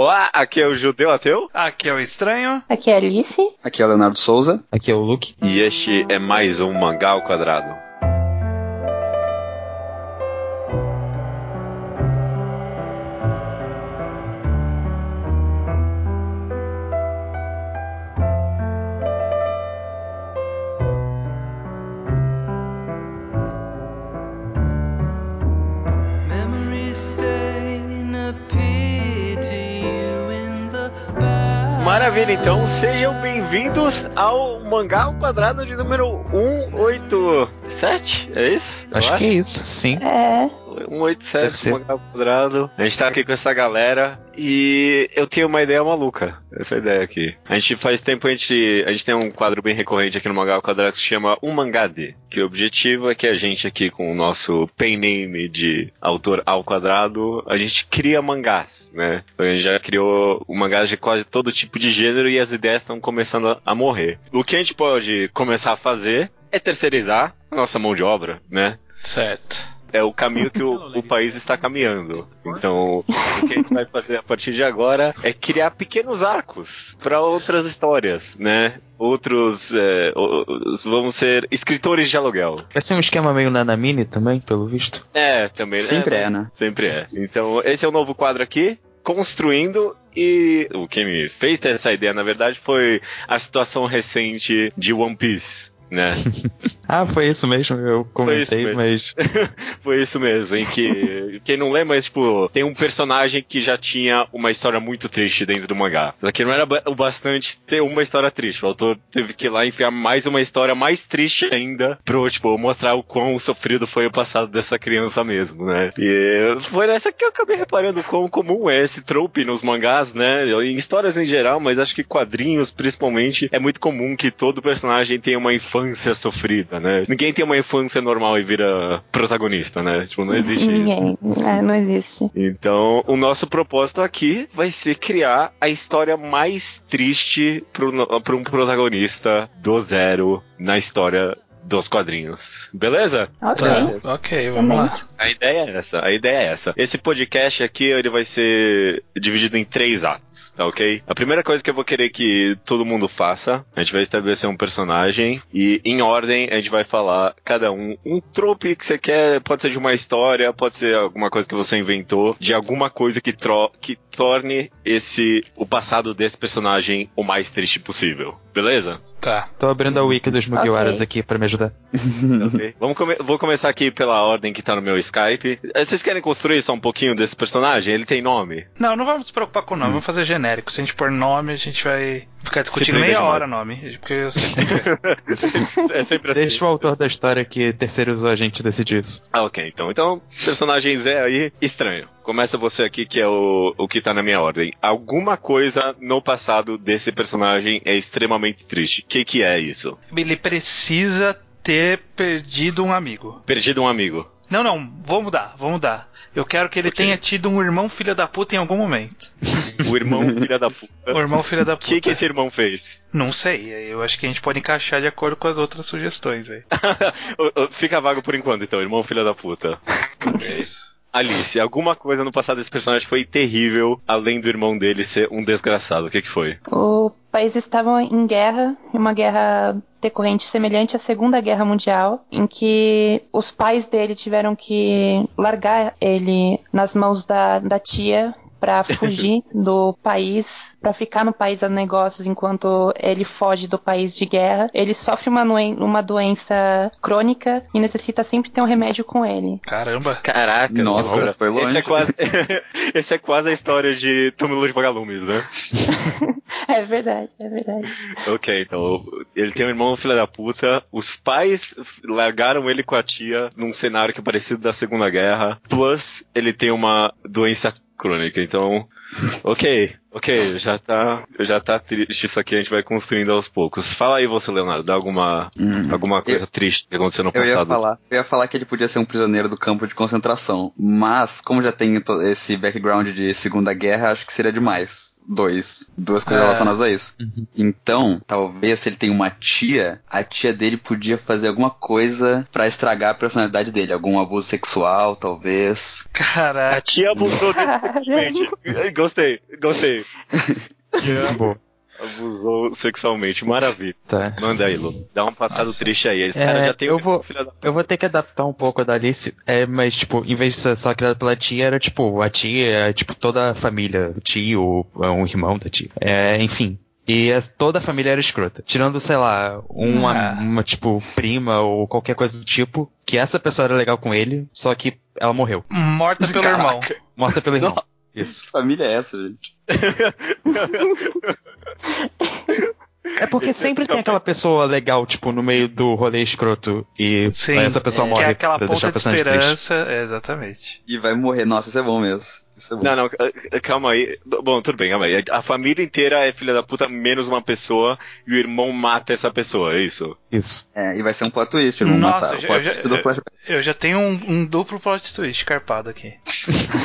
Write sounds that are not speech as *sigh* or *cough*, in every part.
Olá, aqui é o Judeu Ateu. Aqui é o Estranho. Aqui é a Alice. Aqui é o Leonardo Souza. Aqui é o Luke. E este é mais um Mangá ao Quadrado. Então sejam bem-vindos ao Mangá ao Quadrado de número 187, é isso? Eu Acho que é isso, sim. É. 187 Mangá ao Quadrado. A gente tá aqui com essa galera e eu tenho uma ideia maluca. Essa ideia aqui. A gente faz tempo, a gente, a gente tem um quadro bem recorrente aqui no Mangá ao Quadrado que se chama Um Mangá D. Que o objetivo é que a gente aqui com o nosso pen name de autor ao quadrado, a gente cria mangás, né? A gente já criou mangás de quase todo tipo de gênero e as ideias estão começando a, a morrer. O que a gente pode começar a fazer é terceirizar a nossa mão de obra, né? Certo. É o caminho que o, o país está caminhando. Então, o que a gente vai fazer a partir de agora é criar pequenos arcos para outras histórias, né? Outros, é, os- vamos ser escritores de aluguel. Vai ser um esquema meio Nanamini também, pelo visto. É, também. Sempre é, né? Sempre é. Então, esse é o novo quadro aqui, construindo. E o que me fez ter essa ideia, na verdade, foi a situação recente de One Piece. Né? *laughs* Ah, foi isso mesmo, eu comentei, mas. *laughs* Foi isso mesmo, em que quem não lembra, mas, tipo, tem um personagem que já tinha uma história muito triste dentro do mangá. Só que não era o bastante ter uma história triste. O autor teve que ir lá enfiar mais uma história mais triste ainda pro, tipo, mostrar o quão sofrido foi o passado dessa criança mesmo, né? E foi nessa que eu acabei reparando quão comum é esse trope nos mangás, né? Em histórias em geral, mas acho que quadrinhos, principalmente, é muito comum que todo personagem tenha uma infância sofrida, né? Ninguém tem uma infância normal e vira protagonista, né? Tipo, não existe isso. Ninguém. É, não existe. Então, o nosso propósito aqui vai ser criar a história mais triste para um protagonista do zero na história dos quadrinhos. Beleza? Ok. Tá. Ok, vamos lá. A ideia é essa, a ideia é essa. Esse podcast aqui, ele vai ser dividido em três atos, tá ok? A primeira coisa que eu vou querer que todo mundo faça, a gente vai estabelecer um personagem e, em ordem, a gente vai falar cada um um trope que você quer, pode ser de uma história, pode ser alguma coisa que você inventou, de alguma coisa que, tro que torne esse, o passado desse personagem o mais triste possível. Beleza? Tá. Tô abrindo a wiki dos Mugiwaras Ok. aqui pra me ajudar. Ok. *laughs* Vamos come- vou começar aqui pela ordem que tá no meu Skype. Eh, Vocês querem construir só um pouquinho desse personagem? Ele tem nome? Não, não vamos se preocupar com o nome, vamos fazer genérico. Se a gente pôr nome, a gente vai ficar discutindo meia demais. hora nome. Porque eu sei como é. *laughs* é sempre assim. Deixa o autor da história que terceirizou a gente decidir isso. Ah, ok, então. Então, personagem Zé aí, estranho. Começa você aqui, que é o, o que tá na minha ordem. Alguma coisa no passado desse personagem é extremamente triste. O que, que é isso? Ele precisa ter perdido um amigo. Perdido um amigo. Não, não, vou mudar, vou mudar. Eu quero que ele Ok. tenha tido um irmão filho da puta em algum momento. O irmão filha da puta. *laughs* O irmão filho da O puta. que, que esse irmão fez? Não sei, eu acho que a gente pode encaixar de acordo com as outras sugestões aí. *laughs* Fica vago por enquanto, então, irmão filha da puta. *laughs* Ok. Alice, alguma coisa no passado desse personagem foi terrível, além do irmão dele ser um desgraçado. O que, que foi? O país estava em guerra, uma guerra decorrente semelhante à Segunda Guerra Mundial, em que os pais dele tiveram que largar ele nas mãos da, da tia para fugir *laughs* do país, para ficar no país a negócios enquanto ele foge do país de guerra. Ele sofre uma, uma doença crônica e necessita sempre ter um remédio com ele. Caramba. Caraca, Nossa, loucura. foi longe. Esse é quase, *laughs* esse é quase a história de Túmulo de Vagalumes, né? *laughs* É verdade, é verdade. ok, então ele tem um irmão filho da puta. Os pais largaram ele com a tia num cenário que é parecido da Segunda Guerra. Plus, ele tem uma doença crônica. Então, ok, ok, já tá, já tá triste isso aqui. A gente vai construindo aos poucos. Fala aí você, Leonardo, dá alguma, Hum. alguma coisa triste que aconteceu no Eu ia, falar, eu ia falar que ele podia ser um prisioneiro do campo de concentração, mas como já tem esse background de Segunda Guerra, acho que seria demais. Dois. Duas coisas É. relacionadas a isso. Uhum. Então, talvez se ele tem uma tia, a tia dele podia fazer alguma coisa pra estragar a personalidade dele. Algum abuso sexual, talvez. A Caraca. tia abusou dele *laughs* sexualmente. gostei, gostei. *laughs* Boa. Abusou sexualmente, maravilha. Tá. Manda aí, Lu. Dá um passado Nossa. triste aí. Esse É, cara já tem eu um vou- filho da Eu vou ter que adaptar um pouco da Alice, é, mas, tipo, em vez de ser só criado pela tia, era, tipo, a tia, é, tipo, toda a família, o tio, um irmão da tia. É, enfim. E as- toda a família era escrota. Tirando, sei lá, uma, Ah. uma, tipo, prima ou qualquer coisa do tipo, que essa pessoa era legal com ele, só que ela morreu. Morta pelo Caraca. irmão. Morta pelo irmão. Isso. Que família é essa, gente? É porque sempre tem aquela pessoa legal, tipo, no meio do rolê escroto e Sim. essa pessoa É, morre que é aquela pra ponta de esperança. É, exatamente. E vai morrer. Nossa, isso é bom mesmo. Isso é bom. Não, não, eh, calma aí. Bom, tudo bem, calma aí. A família inteira é filha da puta, menos uma pessoa, e o irmão mata essa pessoa, é isso? Isso. É, e vai ser um plot twist, irmão. Nossa, matar. eu O já- eu já-. Eu já tenho um, um duplo plot twist carpado aqui.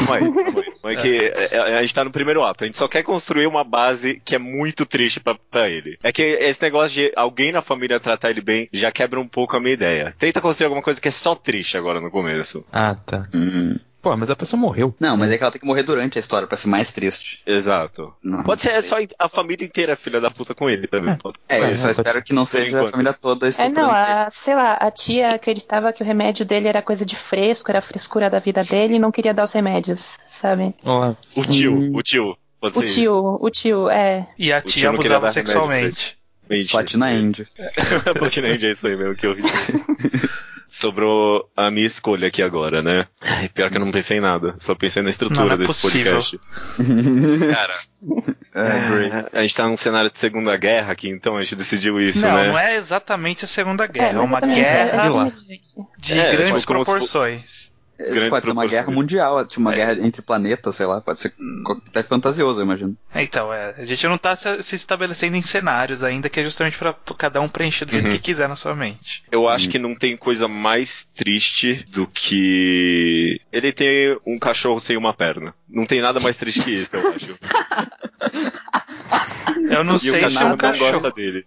Calma aí, calma aí. Calma aí que eh, *laughs* a gente tá no primeiro ato. A gente só quer construir uma base que é muito triste pra, pra ele. É que esse negócio de alguém na família tratar ele bem já quebra um pouco a minha ideia. Tenta construir alguma coisa que é só triste agora no começo. Ah, tá. Hum. Pô, mas a pessoa morreu. Não, mas é que ela tem que morrer durante a história pra ser mais triste. Exato. Não, Pode ser não só a família inteira filha da puta com ele também. É, É, eu só pode espero que não seja a enquanto. família toda É, não, a, sei lá, a tia acreditava que o remédio dele era coisa de fresco, era a frescura da vida dele e não queria dar os remédios, sabe? Ó, O tio, o tio. Pode O tio, o tio, é. E a tia não abusava sexualmente. isso. Platina End. *laughs* Platina End é isso aí mesmo que eu *laughs* vi. Sobrou a minha escolha aqui agora, né? Ai, Pior que eu não pensei em nada. Só pensei na estrutura Não, não é desse possível. podcast. Cara, É, é, a gente tá num cenário de Segunda Guerra aqui, então a gente decidiu isso, não, né? não é exatamente a Segunda Guerra. É, mas uma guerra é de É, grandes tipo, proporções. Grandes Pode ser uma guerra mundial, tipo uma É. guerra entre planetas, sei lá. Pode ser até fantasioso, eu imagino. É, Então, é, a gente não tá se, se estabelecendo em cenários ainda, que é justamente pra cada um preencher do jeito Uhum. que quiser na sua mente. Eu acho Hum. que não tem coisa mais triste do que ele ter um cachorro sem uma perna. Não tem nada mais triste que isso, eu acho. *laughs* Eu não e o sei se cachorro um não cachorro. gosta dele.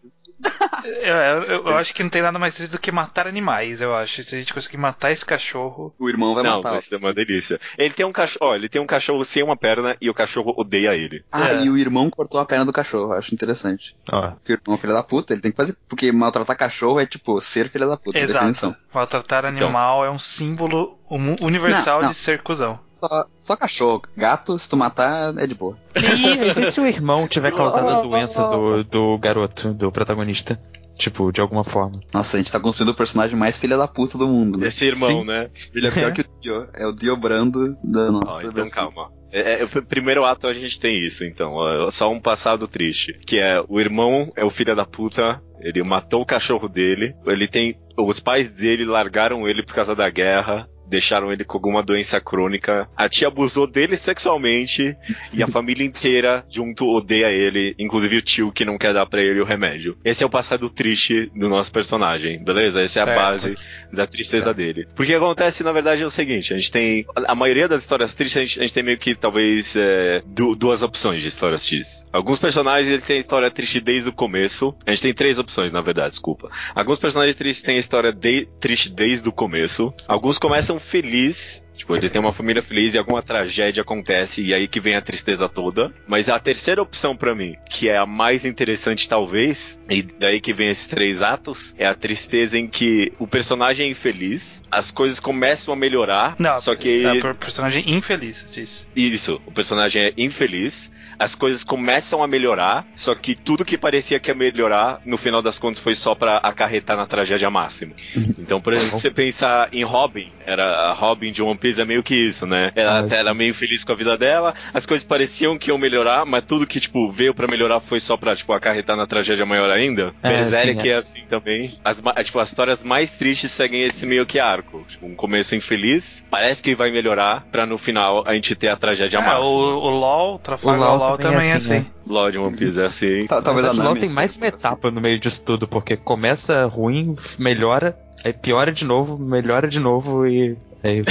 Eu, eu- eu- eu acho que não tem nada mais triste do que matar animais, eu acho. Se a gente conseguir matar esse cachorro. O irmão vai não, matar. vai ser uma delícia. Ele tem um cachorro, ó, ele tem um cachorro sem uma perna e o cachorro odeia ele. Ah, É. e o irmão cortou a perna do cachorro, acho interessante. ó. Porque o irmão é filho da puta, ele tem que fazer. Porque maltratar cachorro é tipo ser filho da puta, definição. Exato. Maltratar animal é um símbolo universal Não, não. de ser cuzão. Só, só cachorro. Gato, se tu matar, é de boa. Que isso? E se o irmão tiver *laughs* causado a doença do, do garoto, do protagonista? Tipo, de alguma forma. Nossa, a gente tá construindo o personagem mais filha da puta do mundo, né? Esse irmão, Sim. né? Ele é pior *laughs* que o Dio. É o Dio Brando da nossa. então versão. calma. É, é, o primeiro ato a gente tem isso, então. ó, só um passado triste. Que é o irmão é o filho da puta. Ele matou o cachorro dele. Ele tem. Os pais dele largaram ele por causa da guerra. Deixaram ele com alguma doença crônica. A tia abusou dele sexualmente. e a família inteira junto odeia ele. Inclusive o tio que não quer dar pra ele o remédio. Esse é o passado triste do nosso personagem, beleza? Essa é a Certo. base da tristeza dele. Porque acontece, na verdade, é o seguinte: a gente tem. A maioria das histórias tristes, a gente, a gente tem meio que talvez é, du- duas opções de histórias tristes. Alguns personagens eles têm a história triste desde o começo. A gente tem três opções, na verdade, desculpa. Alguns personagens tristes têm a história de- triste desde o começo. Alguns começam felizes. Tipo, eles têm uma família feliz e alguma tragédia acontece e aí que vem a tristeza toda. Mas a terceira opção pra mim, que é a mais interessante talvez, e daí que vem esses três atos, é a tristeza em que o personagem é infeliz, as coisas começam a melhorar, Não, só que é per- personagem infeliz disso. isso, o personagem é infeliz, as coisas começam a melhorar, só que tudo que parecia que ia melhorar, no final das contas foi só pra acarretar na tragédia máxima. Então, por exemplo, se você pensar em Robin, era a Robin de One Piece é meio que isso, né? Ela Ah, até era meio infeliz com a vida dela, as coisas pareciam que iam melhorar, mas tudo que, tipo, veio pra melhorar foi só pra, tipo, acarretar na tragédia maior ainda. É, Berserk sim, é. é assim também. As, tipo, as histórias mais tristes seguem esse meio que arco. Tipo, um começo infeliz, parece que vai melhorar, pra no final a gente ter a tragédia É, máxima. o, o LOL, Trafalgar O LoL LOL, também é também é assim, assim. LOL de One Piece é assim. Tá- Talvez a LoL tem mais uma assim. etapa no meio disso tudo, porque começa ruim, melhora, aí piora de novo, melhora de novo e. Aí,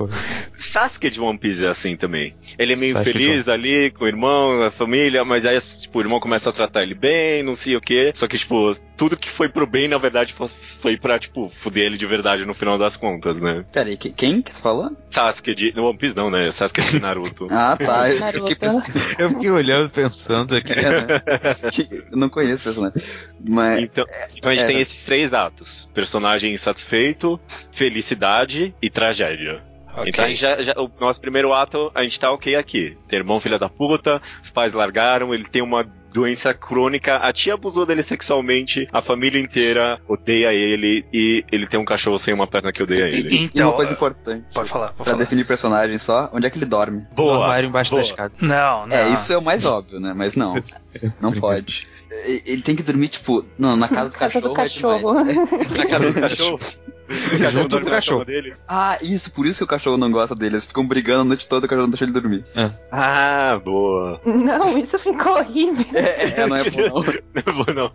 *laughs* Sasuke de One Piece é assim também. Ele é meio Sasuke feliz ali com o irmão, a família, mas aí, tipo, o irmão começa a tratar ele bem, não sei o quê. Só que, tipo, tudo que foi pro bem, na verdade, foi- foi pra, tipo, fuder ele de verdade no final das contas, né? Pera aí, que- quem que você falou? Sasuke de. No One Piece não, né? Sasuke de *laughs* Naruto. Ah, tá. Eu, Naruto. fiquei pensando. *laughs* Eu fiquei olhando, pensando aqui. É, né? *laughs* Não conheço o personagem. Mas. Então, então a gente é, tem esses três atos: personagem insatisfeito, felicidade e tragédia. Ok. Então a gente já, já- o nosso primeiro ato, a gente tá ok aqui. Tem irmão filha da puta, os pais largaram, ele tem uma doença crônica, a tia abusou dele sexualmente, a família inteira odeia ele e ele tem um cachorro sem uma perna que odeia ele. E Então, uma coisa importante. Pode falar, pode Pra falar. definir personagem só, onde é que ele dorme? No Boa! armário embaixo boa. da escada. Não, não. É, isso é o mais óbvio, né? Mas não. *laughs* Não pode. Ele tem que dormir, tipo, não, na casa do Casa do cachorro. cachorro. É. Na casa do cachorro. O cachorro *laughs* *laughs* Junto dorme com cachorro. cama dele. Ah, isso, por isso que o cachorro não gosta dele. Eles ficam brigando a noite toda e o cachorro não deixa ele dormir. Ah, boa. Não, isso ficou horrível. É, é, não é bom, não. Não *laughs* vou não.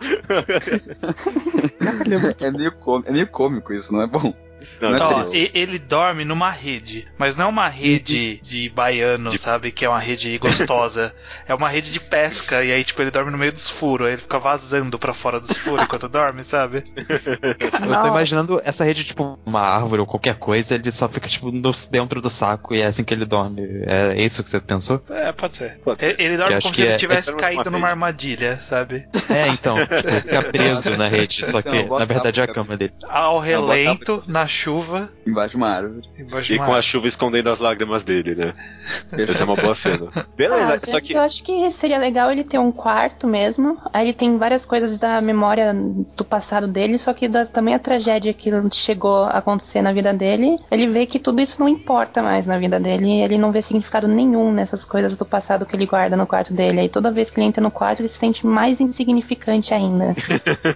É meio, cômico, é meio cômico isso, não é bom. Não, Não é Ó, ele dorme numa rede, mas não é uma rede de baiano, De- sabe? Que é uma rede gostosa. *laughs* é uma rede de pesca, e aí, tipo, ele dorme no meio dos furos, aí ele fica vazando pra fora dos furos enquanto dorme, sabe? *laughs* Eu Nossa. tô imaginando essa rede, tipo, uma árvore ou qualquer coisa, ele só fica, tipo, no- dentro do saco e é assim que ele dorme. É isso que você pensou? É, pode ser. Pode ser. Ele, ele dorme como se ele é- tivesse é- caído uma numa armadilha, sabe? É, então, tipo, fica *laughs* preso na rede, só que na verdade é a cama dele. Ao relento, na chuva, Embaixo de uma árvore. embaixo E uma com a chuva escondendo as lágrimas dele, né? Essa é uma boa cena. Ah, Beleza, às só que. eu acho que seria legal ele ter um quarto mesmo. Aí ele tem várias coisas da memória do passado dele, só que da, também a tragédia que chegou a acontecer na vida dele, ele vê que tudo isso não importa mais na vida dele. e Ele não vê significado nenhum nessas coisas do passado que ele guarda no quarto dele. Aí toda vez que ele entra no quarto, ele se sente mais insignificante ainda. *laughs*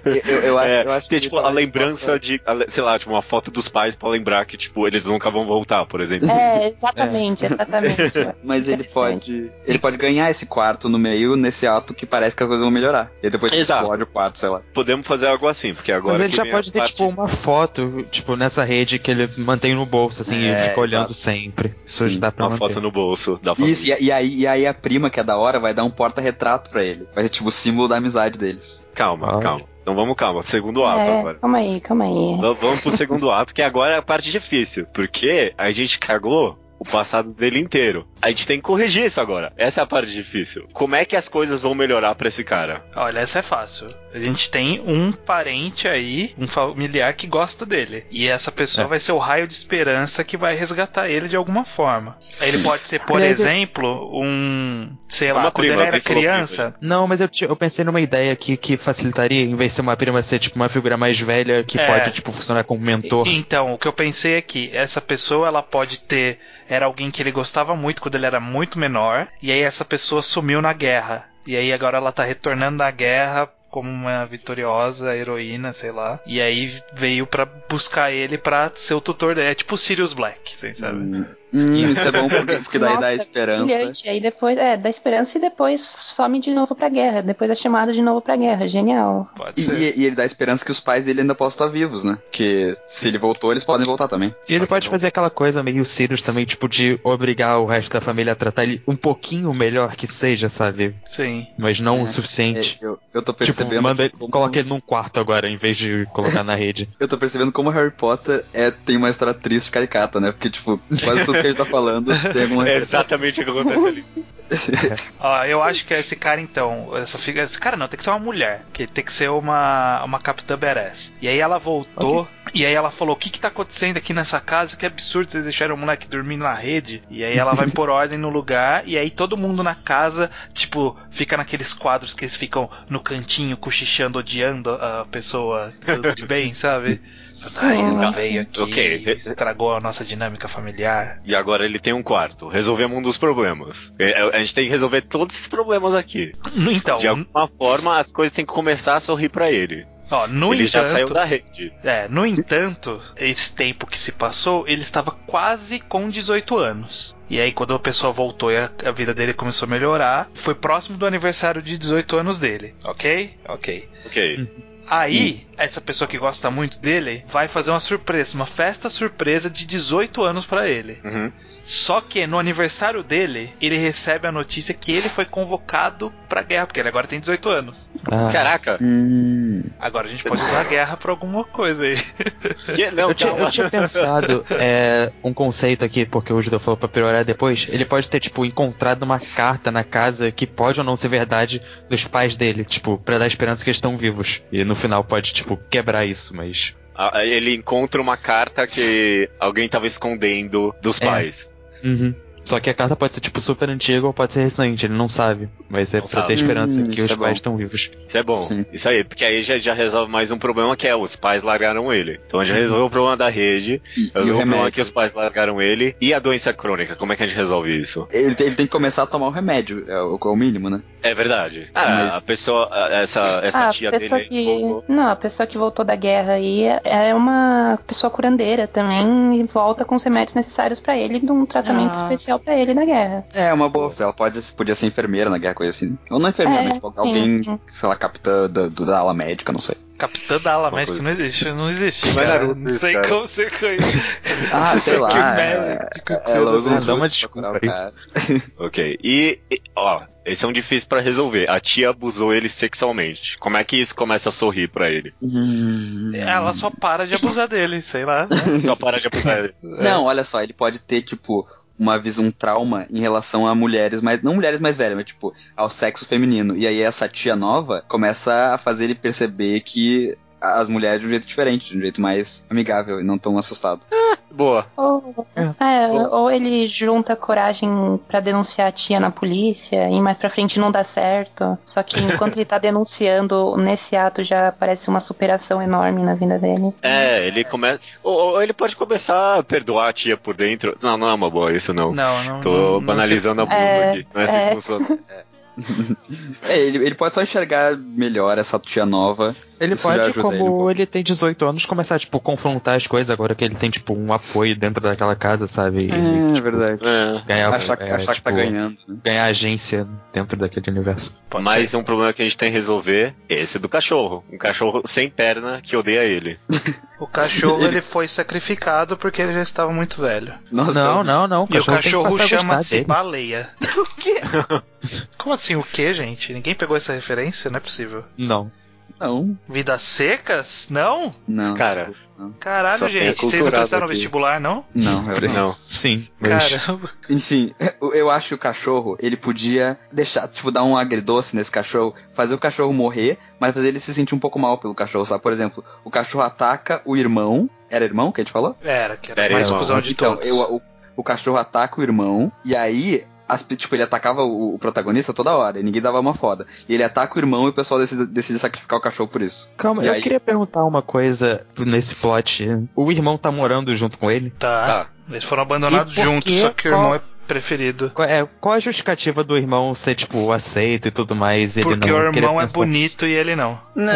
Eu, eu, eu acho, É, eu acho tem, que tipo, ele a lembrança de, a sei lá, tipo, uma foto dos pais pra lembrar que, tipo, eles nunca vão voltar, por exemplo. É, exatamente, exatamente. *laughs* Mas ele pode. Ele pode ganhar esse quarto no meio nesse ato que parece que as coisas vão melhorar. E depois Exato. explode o quarto, sei lá. Podemos fazer algo assim, porque agora. Mas ele que já pode ter, parte- tipo, uma foto, tipo, nessa rede que ele mantém no bolso, assim, É, e fica olhando exato. sempre. Isso Sim, dá pra Uma manter. foto no bolso da família. Isso, e, e aí, e aí a prima, que é da hora, vai dar um porta-retrato pra ele. Vai ser tipo o símbolo da amizade deles. Calma, Olha. calma. Então vamos calma. Segundo ato É, agora. calma aí, calma aí. V- Vamos pro segundo ato, que agora é a parte difícil. Porque a gente cagou o passado dele inteiro. A gente tem que corrigir isso agora. Essa é a parte difícil. Como é que as coisas vão melhorar pra esse cara? Olha, essa é fácil. A gente tem um parente aí, um familiar que gosta dele. E essa pessoa É. vai ser o raio de esperança que vai resgatar ele de alguma forma. Aí Ele pode ser, por Aliás, exemplo, um. Sei Uma lá, quando prima, ele era criança. Não, mas eu, eu pensei numa ideia aqui que facilitaria, em vez de ser uma prima, ser tipo uma figura mais velha que É. pode, tipo, funcionar como mentor. Então, o que eu pensei é que essa pessoa ela pode ter. Era alguém que ele gostava muito quando ele era muito menor. E aí essa pessoa sumiu na guerra. E aí agora ela tá retornando da guerra como uma vitoriosa heroína, sei lá. E aí veio pra buscar ele pra ser o tutor dele. É tipo Sirius Black, vocês sabem? Hum, isso é bom porque, porque daí dá Nossa, esperança. Brilhante. Aí depois, é, dá esperança e depois some de novo pra guerra. Depois é chamado de novo pra guerra. Genial. Pode E, ser. e- e ele dá esperança que os pais dele ainda possam estar vivos, né? Porque se ele voltou, eles podem voltar também. E ele pode fazer aquela coisa meio Sirius também, tipo, de obrigar o resto da família a tratar ele um pouquinho melhor que seja, sabe? Sim. Mas não É, o suficiente. É, eu, eu tô Tipo, percebendo. manda ele, que como- coloca ele num quarto agora, em vez de colocar na rede. *laughs* Eu tô percebendo como Harry Potter é, tem uma história triste caricata, né? Porque, tipo, quase tudo que a gente tá falando *laughs* É exatamente o que acontece ali. *laughs* Ó, eu acho que esse cara, então, essa figa, esse cara não, tem que ser uma mulher, que tem que ser uma, uma capitã badass. E aí ela voltou, e aí ela falou: O que que tá acontecendo aqui nessa casa? Que absurdo, vocês deixaram o moleque dormindo na rede. E aí ela vai *laughs* pôr ordem no lugar, e aí todo mundo na casa, tipo, fica naqueles quadros que eles ficam no cantinho, cochichando, odiando a pessoa tudo de bem, sabe? Ai, ela veio aqui Ok. e estragou a nossa dinâmica familiar. E agora ele tem um quarto. Resolvemos um dos problemas. É, A gente tem que resolver todos esses problemas aqui. Então, De alguma forma, as coisas têm que começar a sorrir pra ele. ó, no ele já entanto, saiu da rede. É, no entanto, esse tempo que se passou, ele estava quase com 18 anos. E aí, quando a pessoa voltou e a, a vida dele começou a melhorar, foi próximo do aniversário de 18 anos dele, ok? Ok. Ok. Aí, essa pessoa que gosta muito dele vai fazer uma surpresa, uma festa surpresa de 18 anos pra ele. Uhum. Só que no aniversário dele, ele recebe a notícia que ele foi convocado pra guerra, porque ele agora tem 18 anos. Ah, Caraca. Hum. Agora a gente pode usar a guerra pra alguma coisa aí. *laughs* Que- Não, eu, tinha, eu tinha pensado é, um conceito aqui, porque o Judeu falou pra piorar depois. Ele pode ter, tipo, encontrado uma carta na casa que pode ou não ser verdade dos pais dele, tipo, pra dar esperança que eles estão vivos. E no final pode, tipo, quebrar isso, mas. Ah, Ele encontra uma carta que alguém tava escondendo dos É. pais. Uhum. Só que a carta pode ser, tipo, super antiga ou pode ser recente, ele não sabe. Mas é Não pra sabe. ter esperança Hum, que os é pais estão vivos. Isso é bom. Sim. Isso aí, porque aí já, já resolve mais um problema que é os pais largaram ele. Então já resolveu o problema da rede, E, e resolveu o problema remédio. que os pais largaram ele e a doença crônica. Como é que a gente resolve isso? Ele, tem- ele tem que começar a tomar o remédio, é o, é o mínimo, né? É verdade. Ah, Mas- a pessoa, essa, essa Ah, tia a pessoa dele. que. voltou. Não, a pessoa que voltou da guerra aí é uma pessoa curandeira também e volta com os remédios necessários pra ele num tratamento Ah. especial pra ele na guerra. É uma boa. Ela pode, podia ser enfermeira na guerra, coisa assim. Ou não enfermeira, É, mas tipo, sim, alguém, sim. sei lá, capitã da, da ala médica, não sei. Capitã da ala Uma médica não existe, não existe. Não é cara. Naruto não isso, sei cara. como você conhece. *laughs* Ah, *laughs* Você sei lá. que é- médico que você ela não usa uns desculpa cara. *laughs* Ok. E, e, ó, esse é um difícil pra resolver. A tia abusou ele sexualmente. Como é que isso começa a sorrir pra ele? Hum. Ela só para de abusar dele, sei lá. Só para de abusar ele. Não, olha só, ele pode ter, tipo, uma visão, um trauma em relação a mulheres, mas não mulheres mais velhas, mas tipo, ao sexo feminino. E aí essa tia nova começa a fazer ele perceber que as mulheres de um jeito diferente, de um jeito mais amigável e não tão assustado. Boa. Ou, É. é, ou ele junta coragem pra denunciar a tia na polícia e mais pra frente não dá certo. Só que enquanto ele tá *laughs* denunciando, nesse ato já parece uma superação enorme na vida dele. É, ele começa. Ou, ou ele pode começar a perdoar a tia por dentro. Não, não é uma boa, isso não. Não, não. Tô não, não banalizando abuso É, aqui. Não é assim é. que funciona. *laughs* É, ele, ele pode só enxergar melhor essa tia nova. Ele Isso pode, como ele um ele tem 18 anos, começar, tipo, confrontar as coisas agora que ele tem, tipo, um apoio dentro daquela casa, sabe? E, tipo, verdade. É. ganhar, Achar, é, achar que tá tipo, ganhando. Né? ganhar agência dentro daquele universo. Pode Mais ser. um problema que a gente tem que resolver é esse do cachorro. Um cachorro sem perna que odeia ele. O cachorro Ele- *laughs* ele foi sacrificado porque ele já estava muito velho. Nossa, Não, não, não. E o tem que cachorro chama-se baleia. *laughs* Como assim o que, gente? Ninguém pegou essa referência? Não é possível. Não. Não, Vidas secas? Não? não. Cara, Caralho, Só tem gente. Vocês não prestaram aqui. vestibular, não? Não, eu não. Não. Sim. Mas... Caramba. Enfim, eu- *laughs* eu acho que o cachorro, ele podia deixar, tipo, dar um agridoce nesse cachorro, fazer o cachorro morrer, mas fazer ele se sentir um pouco mal pelo cachorro, sabe? Por exemplo, o cachorro ataca o irmão. Era irmão que a gente falou? Era, que era, Era mais irmão. cuzão de então, todos. eu- o, o cachorro ataca o irmão, e aí. As, tipo, ele atacava o, o protagonista toda hora, e ninguém dava uma foda. E ele ataca o irmão e o pessoal decide, decide sacrificar o cachorro por isso. Calma, E eu aí- queria perguntar uma coisa nesse plot. O irmão tá morando junto com ele? Tá. Tá. Eles foram abandonados juntos, que só que o irmão é preferido. Qual é, qual a justificativa do irmão ser, tipo, aceito e tudo mais? e ele Porque não o irmão é bonito e ele não. Não,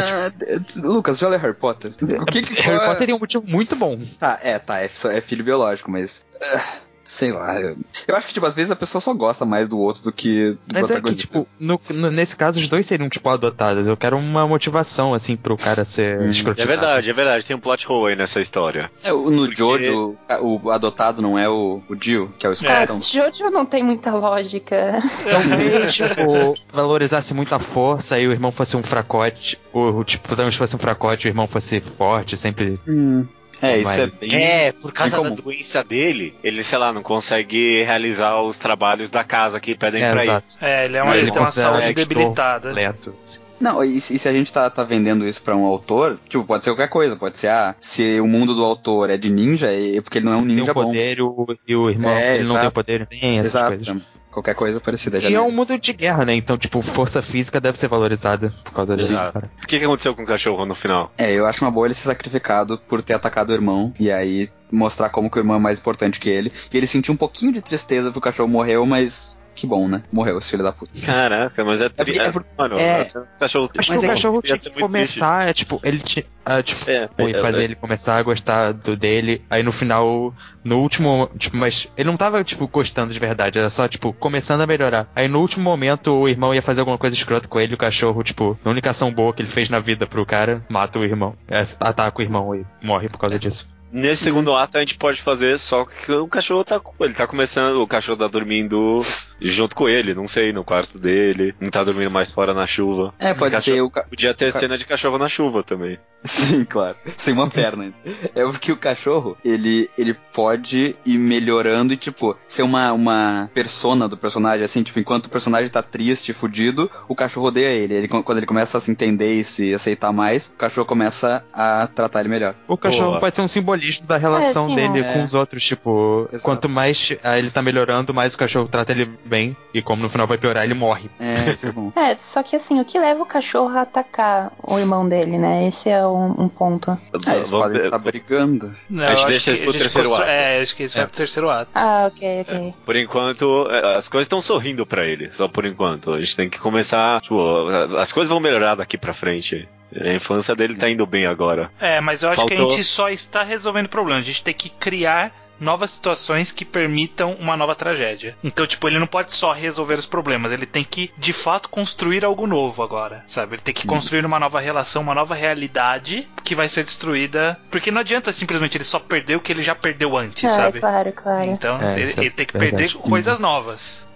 Lucas, já leu Harry Potter? O que que Harry qual é- Potter tem um motivo muito bom. Tá, é, tá, é, é filho biológico, mas. ah, sei lá. Eu, eu acho que, tipo, às vezes a pessoa só gosta mais do outro do que do Mas é que, protagonista. tipo, no- no- nesse caso, os dois seriam, tipo, adotados. Eu quero uma motivação, assim, pro cara ser Hum. É escrotizado. verdade, é verdade. Tem um plot hole aí nessa história. É, o- no Porque- Jojo, o, o adotado não é o, o Jill, que é o Ah, Scotland. Jojo não tem muita lógica. Talvez, tipo, valorizasse muito a força e o irmão fosse um fracote. O, o tipo, talvez fosse um fracote, o irmão fosse forte, sempre. Hum. É, isso é bem. É, por causa bem da comum. doença dele, ele, sei lá, não consegue realizar os trabalhos da casa que pedem É, pra ele. exato. É, ele, é uma, Ele ele tem uma saúde debilitada. Leto. Não, e, se e se a gente tá, tá vendendo isso pra um autor, tipo, pode ser qualquer coisa. Pode ser, ah, se o mundo do autor é de ninja, é porque ele não é um Tem ninja um bom. poder e o, e o irmão, É, ele não exato. tem poder, tem essas Exato. coisas. Qualquer coisa parecida. já E é um mundo de guerra, né? Então, tipo, força física deve ser valorizada por causa disso. O que, que aconteceu com o cachorro no final? É, eu acho uma boa ele ser sacrificado por ter atacado o irmão. E aí mostrar como que o irmão é mais importante que ele. E ele sentiu um pouquinho de tristeza porque o cachorro morreu, mas que bom, né? Morreu, esse filho da puta. Caraca, mas é, porque- é por- Mano, é- esse cachorro. Acho Mas que é o cachorro tinha que começar, é, tipo, ele tinha. ah, tipo, É, foi é, fazer é. ele começar a gostar do dele. Aí no final, no último. Tipo, mas ele não tava, tipo, gostando de verdade. Era só, tipo, começando a melhorar. Aí no último momento, o irmão ia fazer alguma coisa escrota com ele. O cachorro, tipo, a única ação boa que ele fez na vida pro cara, mata o irmão. É, ataca o irmão e morre por causa disso. Nesse segundo ato a gente pode fazer, só que o cachorro tá. Ele tá começando, o cachorro tá dormindo junto com ele, não sei, no quarto dele. Não tá dormindo mais fora na chuva. É, pode Cachorro- ser o. ca- Podia ter Ca- cena de cachorro na chuva também. Sim, claro. Sem uma perna. É porque o cachorro, ele, ele pode ir melhorando e, tipo, ser uma, uma persona do personagem, assim, tipo, enquanto o personagem tá triste, fudido, o cachorro odeia ele. ele. Quando ele começa a se entender e se aceitar mais, o cachorro começa a tratar ele melhor. O cachorro Boa. pode ser um simbolismo da relação sim, dele é. com os outros. Tipo, Exato. quanto mais ah, ele tá melhorando, mais o cachorro trata ele bem. E como no final vai piorar, ele morre. É, isso é bom. *laughs* É, só que assim, o que leva o cachorro a atacar o irmão dele, né? Esse é um, um ponto. Ah, eles Vamos podem estar brigando. Não, A gente deixa que isso pro terceiro constru- ato. É, acho que isso É. vai pro terceiro ato. Ah, ok, ok. Por enquanto, é, as coisas estão sorrindo pra ele, só por enquanto. A gente tem que começar. Tipo, as coisas vão melhorar daqui pra frente. A infância dele tá indo bem agora. É, mas eu acho que a Faltou- gente só está resolvendo problemas. A gente tem que criar novas situações que permitam uma nova tragédia. Então, tipo, ele não pode só resolver os problemas, ele tem que, de fato, construir algo novo agora, sabe? Ele tem que construir uma nova relação, uma nova realidade que vai ser destruída. Porque não adianta simplesmente ele só perder o que ele já perdeu antes, É, sabe? claro, claro. Então, É, ele, é ele tem que verdade. perder coisas novas.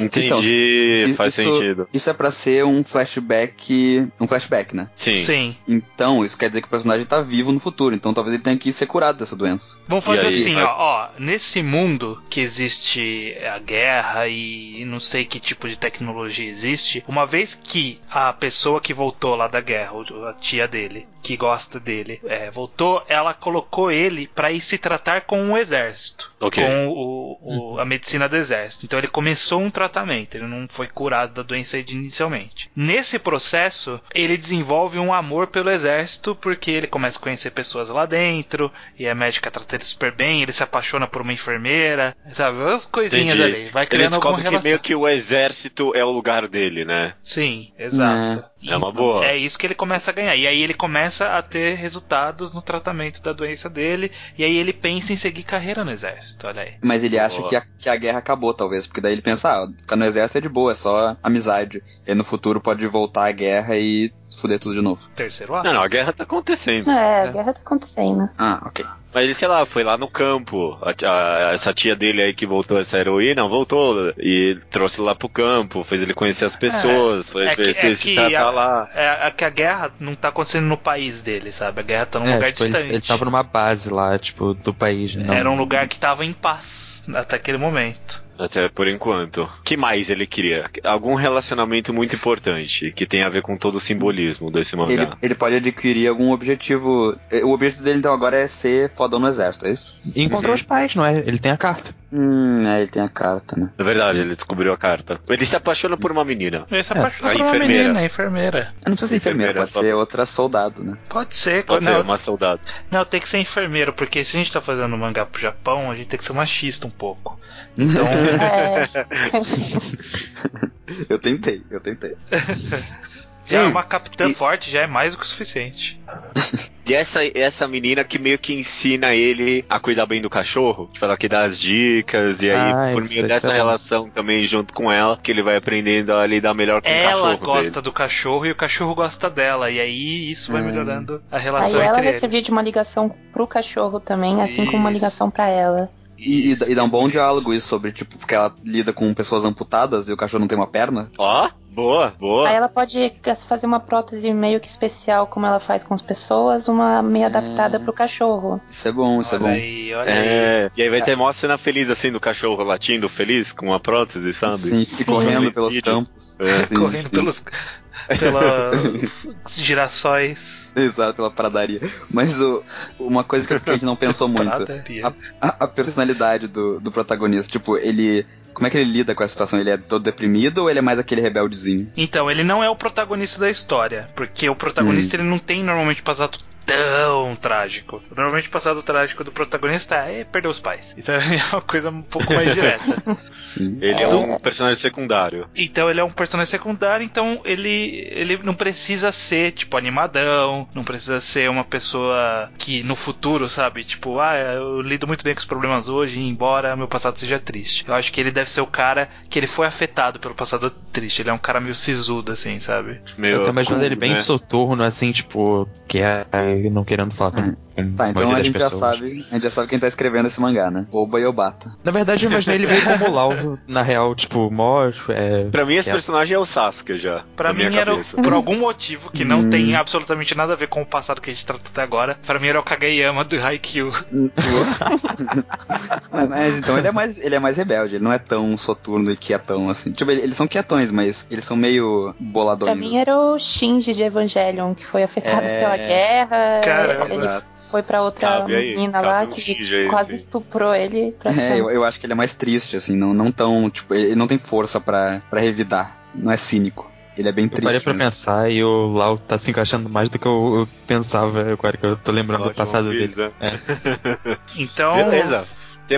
Entendi, Então, se- se- faz isso- sentido. Isso é pra ser um flashback. Um flashback, né? Sim. Sim. Então, isso quer dizer que o personagem tá vivo no futuro. Então talvez ele tenha que ser curado dessa doença. Vamos fazer aí? assim, ó, ó, nesse mundo que existe a guerra e não sei que tipo de tecnologia existe, uma vez que a pessoa que voltou lá da guerra, a tia dele, que gosta dele, é, voltou, ela colocou ele pra ir se tratar com o exército, Ok. com o, o- a medicina do exército. Então ele começou um tratamento, ele não foi curado da doença inicialmente. Nesse processo, ele desenvolve um amor pelo exército porque ele começa a conhecer pessoas lá dentro e a médica trata ele super bem, ele se apaixona por uma enfermeira, sabe? As coisinhas Entendi. ali, vai Ele criando alguma descobre que relação. meio que o exército é o lugar dele, né? Sim, exato. É uma boa. É isso que ele começa a ganhar. E aí ele começa a ter resultados no tratamento da doença dele. E aí ele pensa em seguir carreira no exército. Olha aí. Mas ele acha que a, que a guerra acabou, talvez. Porque daí ele pensa, ah, ficar no exército é de boa, é só amizade. E no futuro pode voltar a guerra e fuder tudo de novo. Terceiro ato. Não, não, a guerra tá acontecendo. É, a guerra tá acontecendo. Ah, ok. Mas ele, sei lá, foi lá no campo. A- a- essa tia dele aí que voltou, essa heroína, voltou e trouxe ele lá pro campo, fez ele conhecer as pessoas, foi é que- fez é ele se que tratar a- lá. É, é que a guerra não tá acontecendo no país dele, sabe? A guerra tá num É, lugar tipo, ele, distante. ele tava numa base lá, tipo, do país. Não... Era um lugar que tava em paz até aquele momento. Até por enquanto. que mais ele queria? Algum relacionamento muito importante que tem a ver com todo o simbolismo desse mangá. Ele, ele pode adquirir algum objetivo. eh, O objetivo dele então agora é ser fodão no exército, é isso? E encontrou Uhum. os pais, não é? Ele tem a carta. Hum, é, ele tem a carta, né? É verdade, ele descobriu a carta. Ele se apaixona por uma menina. Ele se É, apaixonou a por uma enfermeira. menina, a enfermeira. Não precisa ser enfermeira, Enfermeira, pode ser outra soldado, né? Pode ser. Pode não, ser uma soldado. não, tem que ser enfermeiro, porque se a gente tá fazendo mangá pro Japão, a gente tem que ser machista um pouco. Então, *laughs* *laughs* É, eu tentei, eu tentei. *laughs* já é uma capitã e- forte, já é mais do que o suficiente. *laughs* E essa, essa menina que meio que ensina ele a cuidar bem do cachorro, tipo, ela que dá as dicas, e aí, Ah, por isso- meio isso dessa é bom. relação também junto com ela, que ele vai aprendendo a lidar melhor com o Ela cachorro. gosta dele. do cachorro e o cachorro gosta dela. E aí isso vai Hum. melhorando a Aí relação ela entre vai eles. servir de uma ligação pro cachorro também, assim como uma Isso. ligação pra ela. E, e, Isso, e dá um bom isso. diálogo isso sobre, tipo, porque ela lida com pessoas amputadas e o cachorro não tem uma perna. Ó, boa, boa. Aí ela pode fazer uma prótese meio que especial, como ela faz com as pessoas, uma meio adaptada pro cachorro. Isso é bom, isso é Olha bom. aí, olha aí. É, e aí vai ter mó cena feliz assim do cachorro latindo feliz com a prótese, sabe? Sim, Sim. correndo pelos Vídeos. campos. É. Sim, *laughs* Correndo sim. pelos *laughs* pela girassóis. Exato, pela pradaria. Mas o, uma coisa que a gente não pensou muito. *laughs* Pradaria. A, a personalidade do, do protagonista, tipo, ele. Como é que ele lida com a situação? Ele é todo deprimido ou ele é mais aquele rebeldezinho? Então, ele não é o protagonista da história, porque o protagonista ele não tem normalmente passado tão trágico. Normalmente o passado trágico do protagonista é perder os pais. Então *laughs* é uma coisa um pouco mais direta. *laughs* Sim. Ele é É. um personagem secundário. Então ele é um personagem secundário, então ele, ele não precisa ser, tipo, animadão, não precisa ser uma pessoa que no futuro, sabe, tipo, ah, eu lido muito bem com os problemas hoje, embora meu passado seja triste. Eu acho que ele deve ser o cara que ele foi afetado pelo passado triste. Ele é um cara meio sisudo, assim, sabe? Meio eu tô imaginando ele bem né? soturno, assim, tipo, que é não querendo falar com, com Tá, então a gente já sabe, a gente já sabe quem tá escrevendo esse mangá, né? Oba e Obata. Na verdade, eu imaginei ele meio como o Lau, na real, tipo, mó. É, Pra mim, esse É. personagem é o Sasuke já. Pra mim minha era, cabeça. por algum motivo que não Hum. tem absolutamente nada a ver com o passado que a gente tratou até agora, pra mim era o Kageyama do Haikyuu. *laughs* *laughs* mas, mas então ele é mais ele é mais rebelde, ele não é tão soturno e quietão assim. Tipo, ele- eles são quietões, mas eles são meio boladões. Pra mim era o Shinji de Evangelion, que foi afetado É. pela guerra. Caramba. ele Exato. foi pra outra Cabe aí, menina cabe lá que Shinji aí, quase sim. estuprou ele. É, eu, eu acho que ele é mais triste, assim, não, não tão, tipo, ele não tem força pra, pra revidar. Não é cínico. Ele é bem Eu triste. parei pra mesmo. pensar e o Lau tá se encaixando mais do que eu, eu pensava agora que eu tô lembrando do Ótimo, passado dele. né? *laughs* Então. Beleza.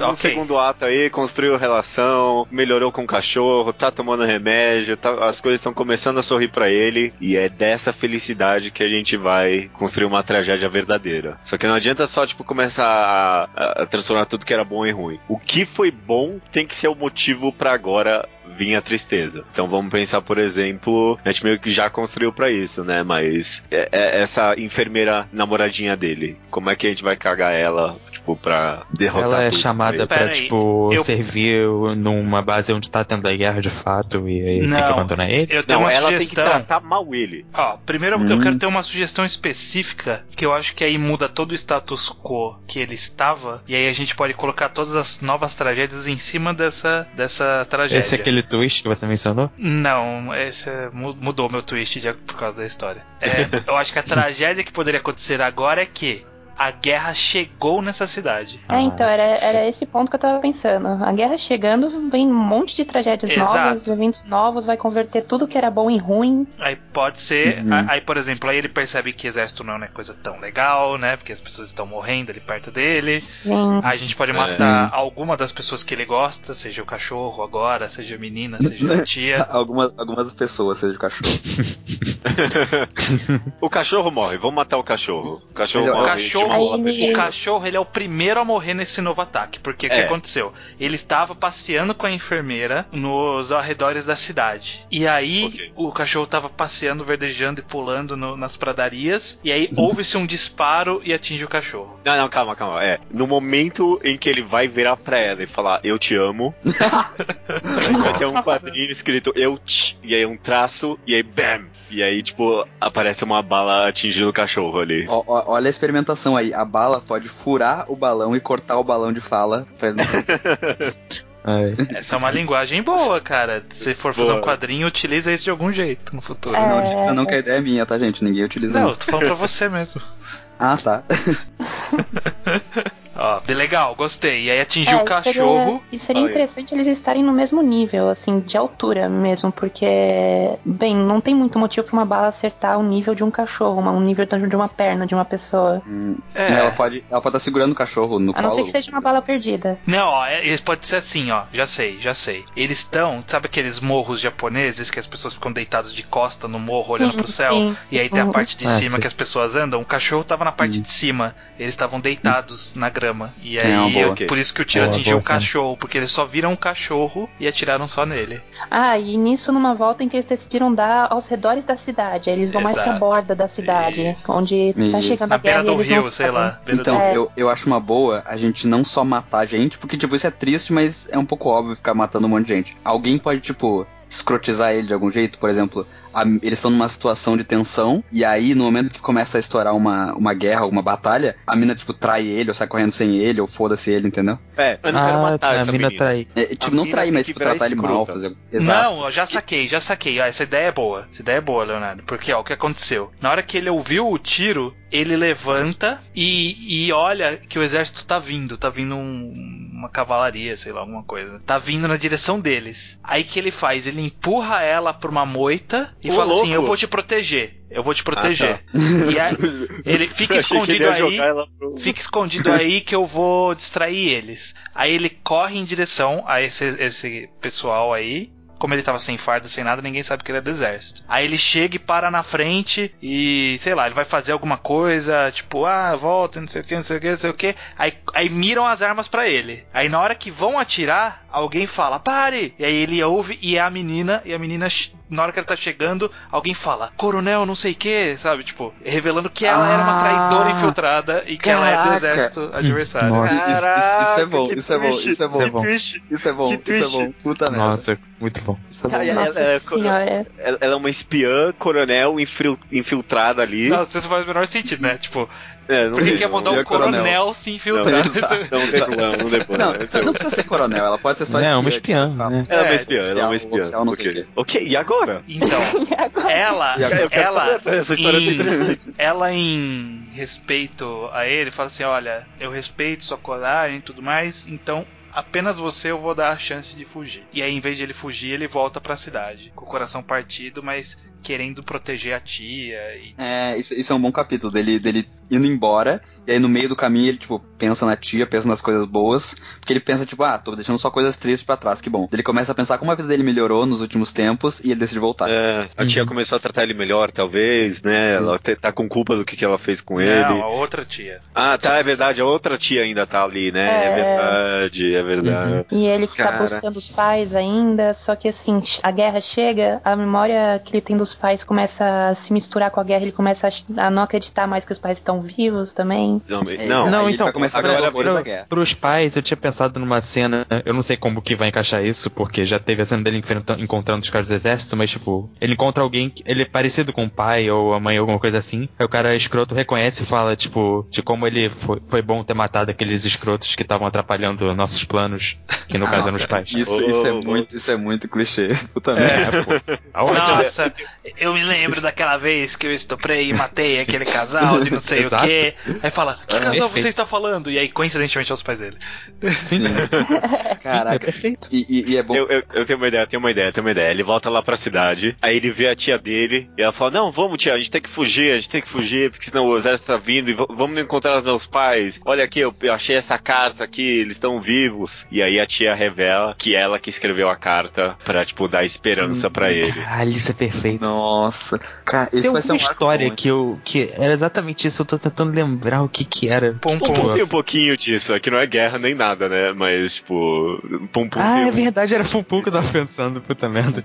Temos Ok. um segundo ato aí, construiu relação, melhorou com o cachorro, tá tomando remédio, tá- as coisas estão começando a sorrir pra ele, e é dessa felicidade que a gente vai construir uma tragédia verdadeira. Só que não adianta só, tipo, começar a, a transformar tudo que era bom em ruim. O que foi bom tem que ser o motivo pra agora vir a tristeza. Então vamos pensar, por exemplo, a gente meio que já construiu pra isso, né? Mas é- é essa enfermeira namoradinha dele, como é que a gente vai cagar ela, tipo, pra derrotar Ela é tudo chamada pra pra, aí, tipo, eu- servir numa base onde tá tendo a guerra de fato e aí tem que Não. abandonar ele. Eu tenho Não, uma ela tem que sugestão. tratar mal ele. Ó, primeiro eu Hum. quero ter uma sugestão específica que eu acho que aí muda todo o status quo que ele estava e aí a gente pode colocar todas as novas tragédias em cima dessa dessa tragédia. Esse é aquele twist que você mencionou? Não, esse é- mu- mudou meu twist de- por causa da história. É, *laughs* eu acho que a tragédia que poderia acontecer agora é que a guerra chegou nessa cidade. É, então, era, era esse ponto que eu tava pensando. A guerra chegando, vem um monte de tragédias Exato. novas, eventos novos, vai converter tudo que era bom em ruim. Aí pode ser. Uhum. Aí, por exemplo, aí ele percebe que exército não é coisa tão legal, né? Porque as pessoas estão morrendo ali perto dele. Sim. Aí a gente pode matar alguma das pessoas que ele gosta, seja o cachorro agora, seja a menina, seja a tia. *laughs* Algumas, algumas pessoas, seja o cachorro. *laughs* O cachorro morre, vamos matar o cachorro. O cachorro Mas O morre. cachorro, Aí o cachorro, ele é o primeiro a morrer nesse novo ataque. Porque o que É. aconteceu? Ele estava passeando com a enfermeira nos arredores da cidade. E aí Ok. o cachorro estava passeando, verdejando e pulando no- nas pradarias. E aí houve-se um disparo e atinge o cachorro. Não, não, calma, calma. É, no momento em que ele vai virar pra ela e falar eu te amo, *laughs* vai ter um quadrinho escrito eu te, e aí um traço, e aí bam! E aí, tipo, aparece uma bala atingindo o cachorro ali. Ó, olha a experimentação aí. A bala pode furar o balão e cortar o balão de fala. Pra ele não... *laughs* Ai. Essa é uma linguagem boa, cara. Se for fazer Boa. um quadrinho, utiliza isso de algum jeito no futuro. É. não, isso não que a ideia é minha, tá, gente? Ninguém utiliza. Não, não. eu tô falando pra você mesmo. Ah, tá. *laughs* Ó, bem legal, gostei. E aí atingiu É, o cachorro. Seria, e seria Olha. interessante eles estarem no mesmo nível, assim, de altura mesmo, porque, bem, não tem muito motivo pra uma bala acertar o nível de um cachorro, uma- um nível de uma perna de uma pessoa. Hum, É. Ela pode ela pode estar segurando o cachorro no A não colo. ser que seja uma bala perdida. Não, ó, é- eles pode ser assim, ó. Já sei, já sei. Eles estão, sabe aqueles morros japoneses que as pessoas ficam deitadas de costa no morro olhando Sim, pro céu? sim, E aí tem a sim. parte de Ah, cima sim. que as pessoas andam. O cachorro tava na parte de cima. Eles estavam deitados na grama. E aí, É uma boa. eu- por isso que o tiro É uma atingiu boa o cachorro, porque eles só viram o cachorro e atiraram só nele. Ah, e nisso numa volta em que eles decidiram dar aos redores da cidade. Aí eles vão mais pra Exato. borda da cidade, Isso. onde tá Isso. chegando Na a guerra beira do e rio, sei sabem. lá. Então. É. eu, eu acho uma boa a gente não só matar a gente, porque, tipo, isso é triste, mas é um pouco óbvio ficar matando um monte de gente. Alguém pode, tipo, escrotizar ele de algum jeito, por exemplo, a- eles estão numa situação de tensão, e aí, no momento que começa a estourar uma, uma guerra, uma batalha, a mina, tipo, trai ele, ou sai correndo sem ele, ou foda-se ele, entendeu? É, eu não quero Ah, matar a essa mina trai. É, tipo, A não trair, mas, que tipo, tratar ele mal, fazer... Exato. Não, eu já saquei, já saquei. Ah, essa ideia é boa. Essa ideia é boa, Leonardo. Porque, ó, o que aconteceu? Na hora que ele ouviu o tiro, ele levanta e, e olha que o exército tá vindo. Tá vindo um- uma cavalaria, sei lá, alguma coisa. Tá vindo na direção deles. Aí que ele faz? Ele empurra ela pra uma moita e Ô, fala assim: louco! Eu vou te proteger. Eu vou te proteger. Ah, *laughs* E aí, ele fica ele escondido ia aí. pro- Fica escondido aí que eu vou distrair eles. Aí ele corre em direção a esse, esse pessoal aí. Como ele tava sem farda, sem nada, ninguém sabe que ele é do exército. Aí ele chega e para na frente e, sei lá, ele vai fazer alguma coisa, tipo, ah, volta, não sei o que, não sei o que, não sei o que. Aí, aí miram as armas para ele. Aí na hora que vão atirar, alguém fala, pare! E aí ele ouve e é a menina, e a menina, na hora que ele tá chegando, alguém fala, coronel, não sei o que, sabe? Tipo, revelando que ela era uma traidora infiltrada e que ela é do caraca. exército adversário. Nossa. Isso, isso- isso é bom, isso é bom, isso é bom. Isso é bom. Isso é bom, isso é bom. Puta merda. Nossa, muito bom. É. Cara, ela- é- senhora. Ela, ela é uma espiã, coronel, infil- infiltrada ali. Não, isso faz o menor sentido, né? Tipo, É, não por que tem- quer mandar e um coronel? coronel se Não, infiltrar? não, não tem problema, não tem Não, *laughs* problema. não precisa ser coronel, ela pode ser só Não, é uma espiã, espiã, tipo, né? Ela é uma É, espiã, ela é uma espiã. oficial, sei ok. e agora? Então, *laughs* ela, E agora? Ela, essa história é em- interessante. ela em respeito a ele, fala assim, olha, eu respeito sua coragem e tudo mais, então apenas você eu vou dar a chance de fugir. E aí, em vez de ele fugir, ele volta pra cidade, com o coração partido, mas querendo proteger a tia. E... É, isso, isso é um bom capítulo, dele, dele indo embora, e aí no meio do caminho ele, tipo, pensa na tia, pensa nas coisas boas, porque ele pensa, tipo, ah, tô deixando só coisas tristes pra trás, que bom. Ele começa a pensar como a vida dele melhorou nos últimos tempos, e ele decide voltar. É, a tia Uhum. começou a tratar ele melhor, talvez, né? Sim. Ela tá com culpa do que, que ela fez com Não, ele. a outra tia. Ah, tá, é verdade. A outra tia ainda tá ali, né? É, É. verdade, é verdade. E ele que tá Cara. buscando os pais ainda, só que assim, a guerra chega, a memória que ele tem dos pais começa a se misturar com a guerra, ele começa a não acreditar mais que os pais estão vivos também. Não, É, não, Não, então, vai começar a ver agora da guerra. Pros pais, eu tinha pensado numa cena, eu não sei como que vai encaixar isso, porque já teve a cena dele enfrentando, encontrando os caras do exército, mas tipo, ele encontra alguém, que- ele é parecido com o pai ou a mãe, alguma coisa assim, aí o cara escroto reconhece e fala, tipo, de como ele foi, foi bom ter matado aqueles escrotos que estavam atrapalhando nossos planos, que no caso eram os Nossa, pais. Isso, isso, é Oh, muito, isso é muito clichê. *laughs* Puta merda. É, pô. Tá. Nossa, eu me lembro daquela vez que eu estuprei e matei aquele casal de não sei o quê. Aí fala, que É, casal perfeito. você está falando? E aí, coincidentemente, é os pais dele. Sim, *laughs* Sim, é Caraca. perfeito. E, e- e é bom. Eu, eu, eu tenho uma ideia, tenho uma ideia, tenho uma ideia. Ele volta lá pra cidade, aí ele vê a tia dele, e ela fala: Não, vamos, tia, a gente tem que fugir, a gente tem que fugir, porque senão o exército tá vindo e vamos encontrar os meus pais. Olha aqui, eu, eu achei essa carta aqui, eles estão vivos. E aí a tia revela que ela que escreveu a carta pra, tipo, dar esperança pra ele. Caralho, isso é perfeito. Nossa. Cara, esse Tem vai ser um uma história bom, que eu. que era exatamente isso, eu tô tentando lembrar o que que era. Pum, Pum pum. Pum tem um pouquinho disso, aqui não é guerra nem nada, né? Mas, tipo, Pum Pum Ah, é verdade, era Pum Pum que eu tava pensando, puta merda.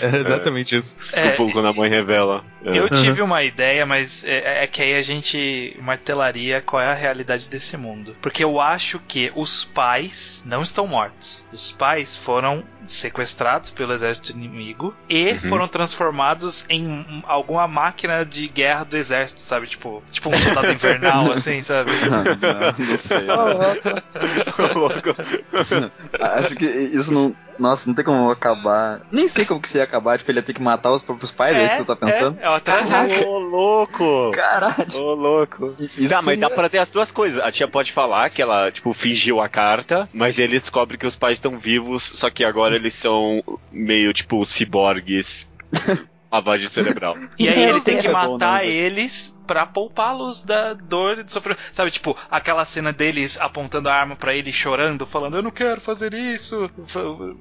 Era *laughs* exatamente isso. É, Pum quando a mãe revela. É. Eu tive uma ideia, mas é, é que aí a gente martelaria qual é a realidade desse mundo. Porque eu acho que os pais não estão mortos. Os pais foram sequestrados pelo exército inimigo e Uhum. foram transformados em um- alguma máquina de guerra do exército, sabe? Tipo, tipo um soldado invernal, *laughs* assim, sabe? não, não sei. *laughs* Ô, louco. Acho que isso não. Nossa, não tem como acabar. Nem sei como que isso ia acabar. Tipo, ele ia ter que matar os próprios pais, é, isso que tu tá pensando? É, é uma tragédia. Ô, louco! Caralho. Ô, louco. Isso Tá, mas dá é- pra ter as duas coisas. A tia pode falar que ela, tipo, fingiu a carta, mas ele descobre que os pais estão vivos, só que agora eles são meio, tipo, ciborgues. *laughs* Lavagem cerebral. E aí ele tem que é bom, matar eles pra poupá-los da dor e do sofrimento. Sabe, tipo, aquela cena deles apontando a arma pra ele chorando, falando, eu não quero fazer isso,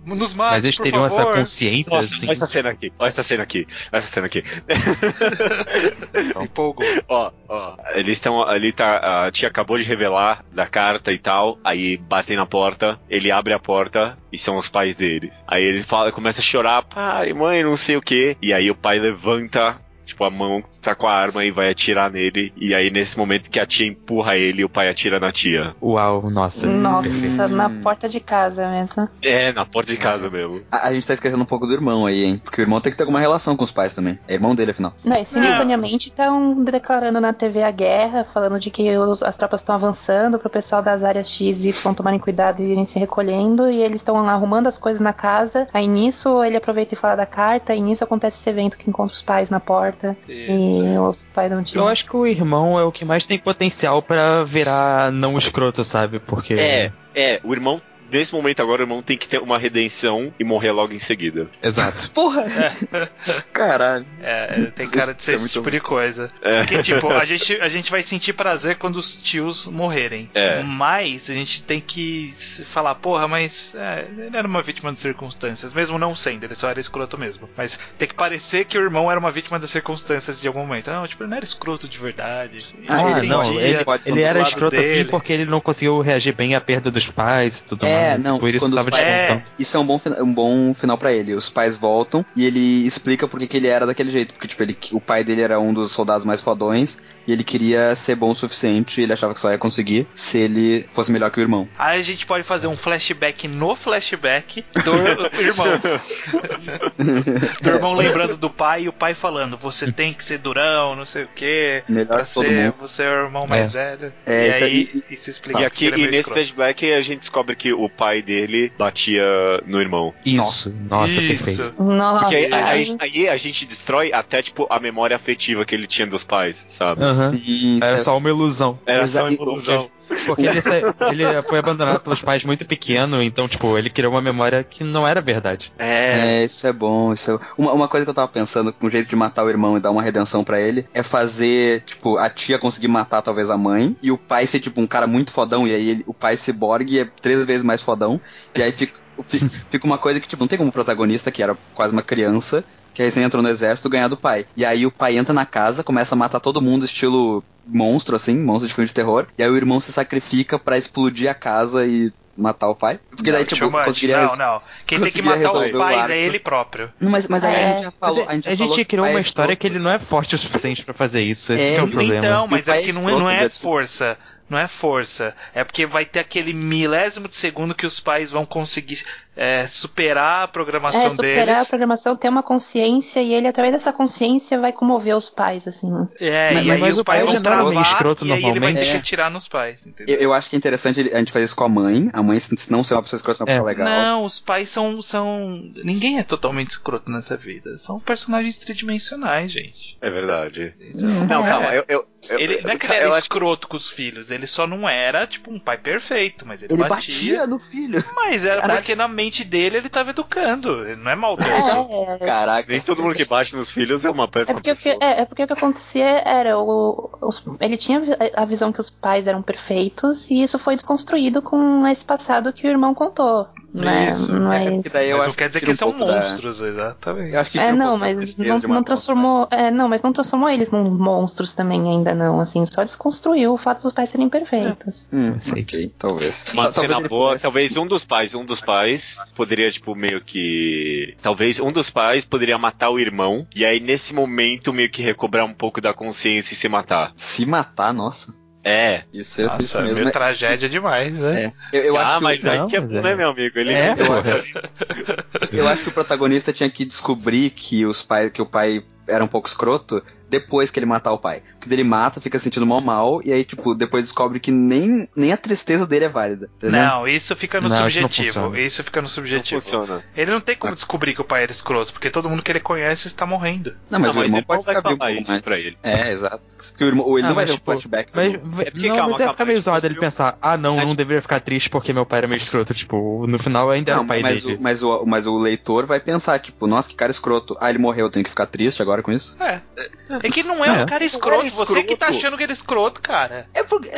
nos mate, Mas eles por teriam essa favor." consciência, Nossa, assim. olha essa cena aqui. Olha essa cena aqui. Olha essa cena aqui. *laughs* Se empolgou. Ó, ó. Eles estão. Ali tá. A tia acabou de revelar da carta e tal. Aí batem na porta. Ele abre a porta e são os pais deles. Aí ele fala, começa a chorar, pai, mãe, não sei o que. E aí o pai levanta. Tipo, a mão tá com a arma e vai atirar nele. E aí, nesse momento que a tia empurra ele, o pai atira na tia. Uau, nossa. Nossa, na porta de casa mesmo. É, na porta de casa mesmo. A, a gente tá esquecendo um pouco do irmão aí, hein? Porque o irmão tem que ter alguma relação com os pais também. É irmão dele, afinal. Não, e simultaneamente estão declarando na TV a guerra, falando de que os- as tropas estão avançando pro pessoal das áreas X e Y tomarem cuidado e irem se recolhendo, e eles estão arrumando as coisas na casa. Aí nisso ele aproveita e fala da carta, e nisso acontece esse evento que encontra os pais na porta. Isso. E os pais não tinham. Eu acho que o irmão é o que mais tem potencial pra virar não escroto, sabe? Porque. É, é, o irmão nesse momento agora o irmão tem que ter uma redenção e morrer logo em seguida. Exato. *laughs* Porra! Caralho. É, tem cara de Isso ser é esse muito tipo de coisa. É. Porque, tipo, a gente, a gente vai sentir prazer quando os tios morrerem. É. Mas a gente tem que se falar, porra, mas é, ele era uma vítima de circunstâncias, mesmo não sendo, ele só era escroto mesmo. Mas tem que parecer que o irmão era uma vítima das circunstâncias de algum momento. Não, tipo, ele não era escroto de verdade. Ah, Ele não, ele, ele era escroto assim dele. porque ele não conseguiu reagir bem à perda dos pais e tudo É, mais. não, por isso quando os tava pais- descontando. Isso é um bom, um bom final pra ele. Os pais voltam e ele explica por que ele era daquele jeito. Porque, tipo, ele, o pai dele era um dos soldados mais fodões e ele queria ser bom o suficiente. E ele achava que só ia conseguir se ele fosse melhor que o irmão. Aí a gente pode fazer um flashback no flashback do *laughs* irmão. *laughs* do irmão lembrando do pai e o pai falando: Você tem que ser durão, não sei o que. Melhor Pra que todo ser, mundo. você é o irmão mais velho. É, e isso aí, aí- e, se explica E aqui, é e nesse escroto. flashback, a gente descobre que o pai dele batia no irmão. Isso, nossa, Isso. perfeito. Nossa. Porque aí, aí- aí a gente destrói até, tipo, a memória afetiva que ele tinha dos pais, sabe? Aham. Sim, Era isso é- só uma ilusão. Era Exa- só uma e- ilusão. Porque ele, sa- ele foi abandonado pelos pais muito pequeno, então, tipo, ele criou uma memória que não era verdade. É. É, isso é bom, isso é... Uma, uma coisa que eu tava pensando, um jeito de matar o irmão e dar uma redenção pra ele, é fazer, tipo, a tia conseguir matar talvez a mãe, e o pai ser, tipo, um cara muito fodão, e aí ele- o pai ciborgue é três vezes mais fodão, e aí fica, fi- fica uma coisa que, tipo, não tem como protagonista, que era quase uma criança, que recém entrou no exército, ganhar do pai. E aí o pai entra na casa, começa a matar todo mundo, estilo monstro, assim, monstro de filme de terror, e aí o irmão se sacrifica pra explodir a casa e matar o pai. Porque daí, Não, tipo, conseguiria... Não, não. Quem tem que matar os resolver o pais é ele próprio. Não, mas, mas aí a É. gente já falou. Mas a gente, a gente falou criou uma é história escroto. que ele não é forte o suficiente pra fazer isso. Esse É, que é o problema. Então, mas é que é não é, não é força. Não é força. É porque vai ter aquele milésimo de segundo que os pais vão conseguir é, superar a programação É, superar deles. a programação, ter uma consciência e ele, através dessa consciência, vai comover os pais, assim. É, Mas- e aí mas os o pai pais vão não é travar escroto e aí ele vai ter que É. atirar nos pais, entendeu? Eu, eu acho que é interessante a gente fazer isso com a mãe. A mãe, se não ser uma pessoa escrota, ser uma É. pessoa legal. Não, os pais são, são. Ninguém é totalmente escroto nessa vida. São personagens tridimensionais, gente. É verdade. Então, Não, é. calma, eu. eu, eu Ele, não é que ele eu era acho- escroto com os filhos, ele só não era, tipo, um pai perfeito, mas ele, Ele batia. batia no filho. Mas era Caraca. porque na mente dele ele tava educando, ele não é maldoso. É, Caraca. Nem todo mundo que bate nos filhos é uma É péssima porque, o que, pessoa. é, é porque o que acontecia era o, os- ele tinha a visão que os pais eram perfeitos e isso foi desconstruído com esse passado que o irmão contou. Né? Isso. É, Mas, porque daí eu Mas acho não quer dizer que um eles são da- monstros, exatamente. Eu acho que é, um não, da mas não, não transformou. É, não, mas não transformou eles num monstros também ainda não, assim, só desconstruiu o fato dos pais serem perfeitos. pais. Hum, Aceito. ok, talvez. Uma Talvez cena boa, pudesse- talvez um dos pais, um dos pais poderia, tipo, meio que. Talvez um dos pais poderia matar o irmão, e aí nesse momento meio que recobrar um pouco da consciência e se matar. Se matar, nossa. É. Isso é Nossa, é mesmo. meio mas- tragédia demais, né? É, eu, eu ah, acho que mas o, aí Não, que é é. né, meu amigo? Ele É, porra. *laughs* eu acho que o protagonista tinha que descobrir que os pais, que o pai era um pouco escroto depois que ele matar o pai. Porque ele mata, fica sentindo mal mal, e aí, tipo, depois descobre que nem, nem a tristeza dele é válida. Entendeu? Não, isso fica no Não, isso não subjetivo. funciona. Isso, fica no não subjetivo. funciona. Ele não tem como descobrir que o pai era escroto, porque todo mundo que ele conhece está morrendo. Não, mas Não, o irmão ele pode não ficar vivo um isso mais. pra ele. É, exato. Porque o irmão, ou ele Ah, não vai mas, o tipo, flashback. Mas, porque, não, calma, mas ia ficar meio zoado ele pensar, ah não, É, não tipo- deveria ficar triste porque meu pai era meio escroto. Tipo, no final ainda era Não, o pai mas, dele. o, mas, o, mas o leitor vai pensar, tipo, nossa, que cara escroto. Ah, ele morreu, eu tenho que ficar triste agora com isso? É. É que não é um É. cara escroto, você que tá achando que ele é escroto, cara. É porque.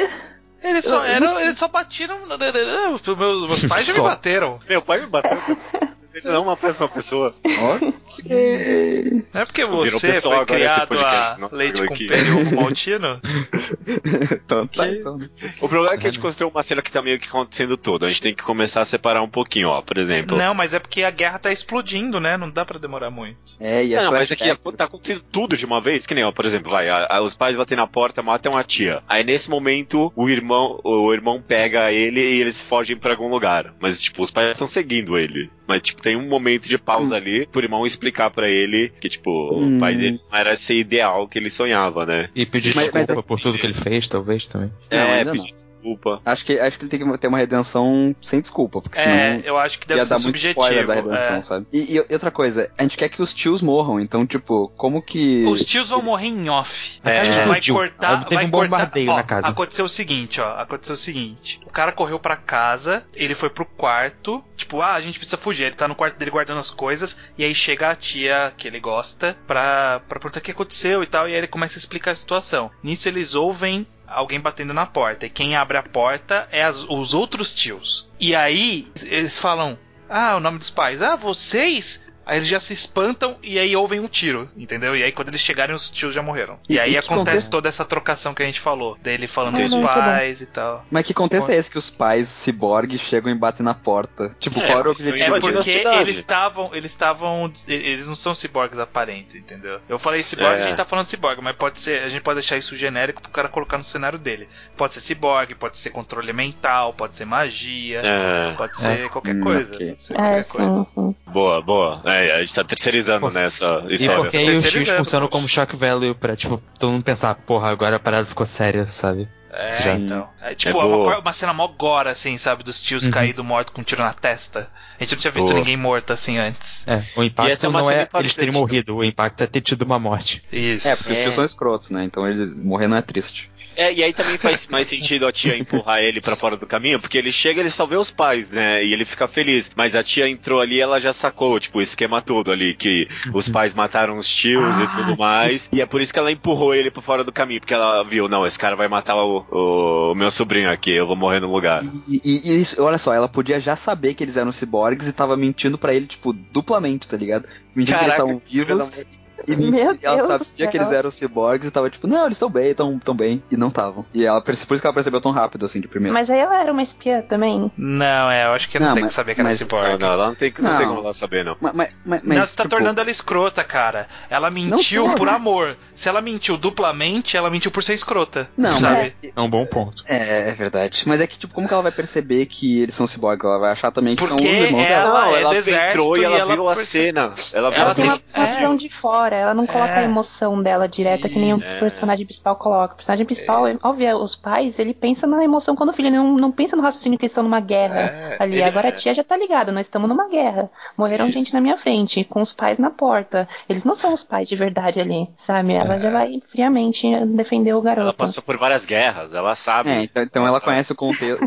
Eles só, Eu- eu eram, eles só batiram. Meus, meus pais já me bateram. Meu pai me bateu. *laughs* Ele não é uma péssima pessoa. Ok. Não é porque você foi criado a não? leite com e ovo maltino. *laughs* então tá, então. O problema é que a gente construiu uma cena que tá meio que acontecendo todo. A gente tem que começar a separar um pouquinho, ó. Por exemplo. Não, mas é porque a guerra tá explodindo, né? Não dá pra demorar muito. É, e é Não, mas aqui flashback. tá acontecendo tudo de uma vez, que nem, ó, por exemplo, vai, a- a- os pais batem na porta, matam a tia. Aí nesse momento o irmão, o irmão pega ele e eles fogem pra algum lugar. Mas tipo, os pais estão seguindo ele. Mas tipo, tem um momento de pausa ali pro irmão explicar pra ele que tipo, Hum. o pai dele não era esse ideal que ele sonhava, né? E pedir Mas- desculpa mas- por tudo que ele fez, talvez também. Não, é, pedir desculpa desculpa. Acho que, acho que ele tem que ter uma redenção sem desculpa, porque senão É, eu acho que deve ia ser dar muito spoiler subjetivo. da redenção, é. sabe? E, e outra coisa, a gente quer que os tios morram, então, tipo, como que. Os tios vão morrer em off. A casa É. vai cortar, Teve vai um cortar. bombardeio Ó, na casa. Aconteceu o seguinte, ó. Aconteceu o seguinte. O cara correu pra casa, ele foi pro quarto, tipo, ah, a gente precisa fugir. Ele tá no quarto dele guardando as coisas, e aí chega a tia que ele gosta pra, pra perguntar o que aconteceu e tal, e aí ele começa a explicar a situação. Nisso eles ouvem alguém batendo na porta, e quem abre a porta é as- os outros tios. E aí eles falam, ah, o nome dos pais, ah, vocês? Aí eles já se espantam e aí ouvem um tiro, entendeu? E aí quando eles chegarem, os tios já morreram. E, E- aí e acontece contexto? toda essa trocação que a gente falou. Dele falando Ah, dos não, é bom. pais e tal. Mas que contexto é esse que os pais ciborgue chegam e batem na porta? Tipo, É, qual era o objetivo É invadindo disso? a porque eles estavam. Eles estavam. Eles não são ciborgues aparentes, entendeu? Eu falei ciborgue, É. a gente tá falando ciborgue, mas pode ser. A gente pode deixar isso genérico pro cara colocar no cenário dele. Pode ser ciborgue, pode ser controle mental, pode ser magia, É, pode ser qualquer Hum, coisa. ok. Pode ser É, qualquer sim, coisa. sim. boa, boa. É, a gente tá terceirizando Pô, nessa E história. porque aí os tios funcionam como shock value pra, tipo, todo mundo pensar, porra, agora a parada ficou séria, sabe? É, Já. então. É tipo, É é uma, uma cena mó gore, assim, sabe? Dos tios Uhum. caídos mortos com um tiro na testa. A gente não tinha visto Boa. ninguém morto assim antes. É, o E impacto é não é eles terem morrido, o impacto é ter tido uma morte. Isso. É, porque os É. tios são escrotos, né? Então eles morrer não é triste. É, e aí também faz mais sentido a tia empurrar ele pra fora do caminho, porque ele chega ele só vê os pais, né? E ele fica feliz. Mas a tia entrou ali ela já sacou, tipo, o esquema todo ali, que os pais mataram os tios e Ah, tudo mais. E é por isso que ela empurrou ele pra fora do caminho, porque ela viu, não, esse cara vai matar o, o meu sobrinho aqui, eu vou morrer no lugar. E, e- e isso, olha só, ela podia já saber que eles eram ciborgues e tava mentindo pra ele, tipo, duplamente, tá ligado? Mentindo que eles Caraca, estavam vivos. E *laughs* Meu e ela Deus sabia céu. que eles eram ciborgues e tava tipo, não, eles estão bem, estão tão bem. E não estavam. E ela, por isso que ela percebeu tão rápido, assim, de primeira. Mas aí ela era uma espiã também. Não, é, eu acho que não, Não, tem mas- que saber que era mas- Não, ciborgue. não, ela não tem, não tem Não. como ela saber, não. Mas, mas, mas, não, você tá tipo, tornando ela escrota, cara. Ela mentiu por amor. Se ela mentiu duplamente, ela mentiu por ser escrota. Não, sabe? É um bom ponto. É, é verdade. Mas é que, tipo, como que ela vai perceber que eles são ciborgues? Ela vai achar também que Porque são os irmãos ela- dela. não, é ela entrou e ela, ela viu a cena. Ela viu Ela a tem uma, cena. uma É. visão de fora, ela não coloca É. a emoção dela direta, que nem o É. personagem principal coloca. O personagem principal, é, óbvio, os pais, ele pensa na emoção quando o filho, ele não, não pensa no raciocínio que eles estão numa guerra É, ali. ele- Agora a tia já tá ligada, nós estamos numa guerra. Morreram Isso. gente na minha frente, com os pais na porta. Eles não são os pais de verdade ali, sabe? Ela já vai friamente defender o garoto. Ela passou por várias guerras, ela sabe. É, então, então ela sabe. conhece o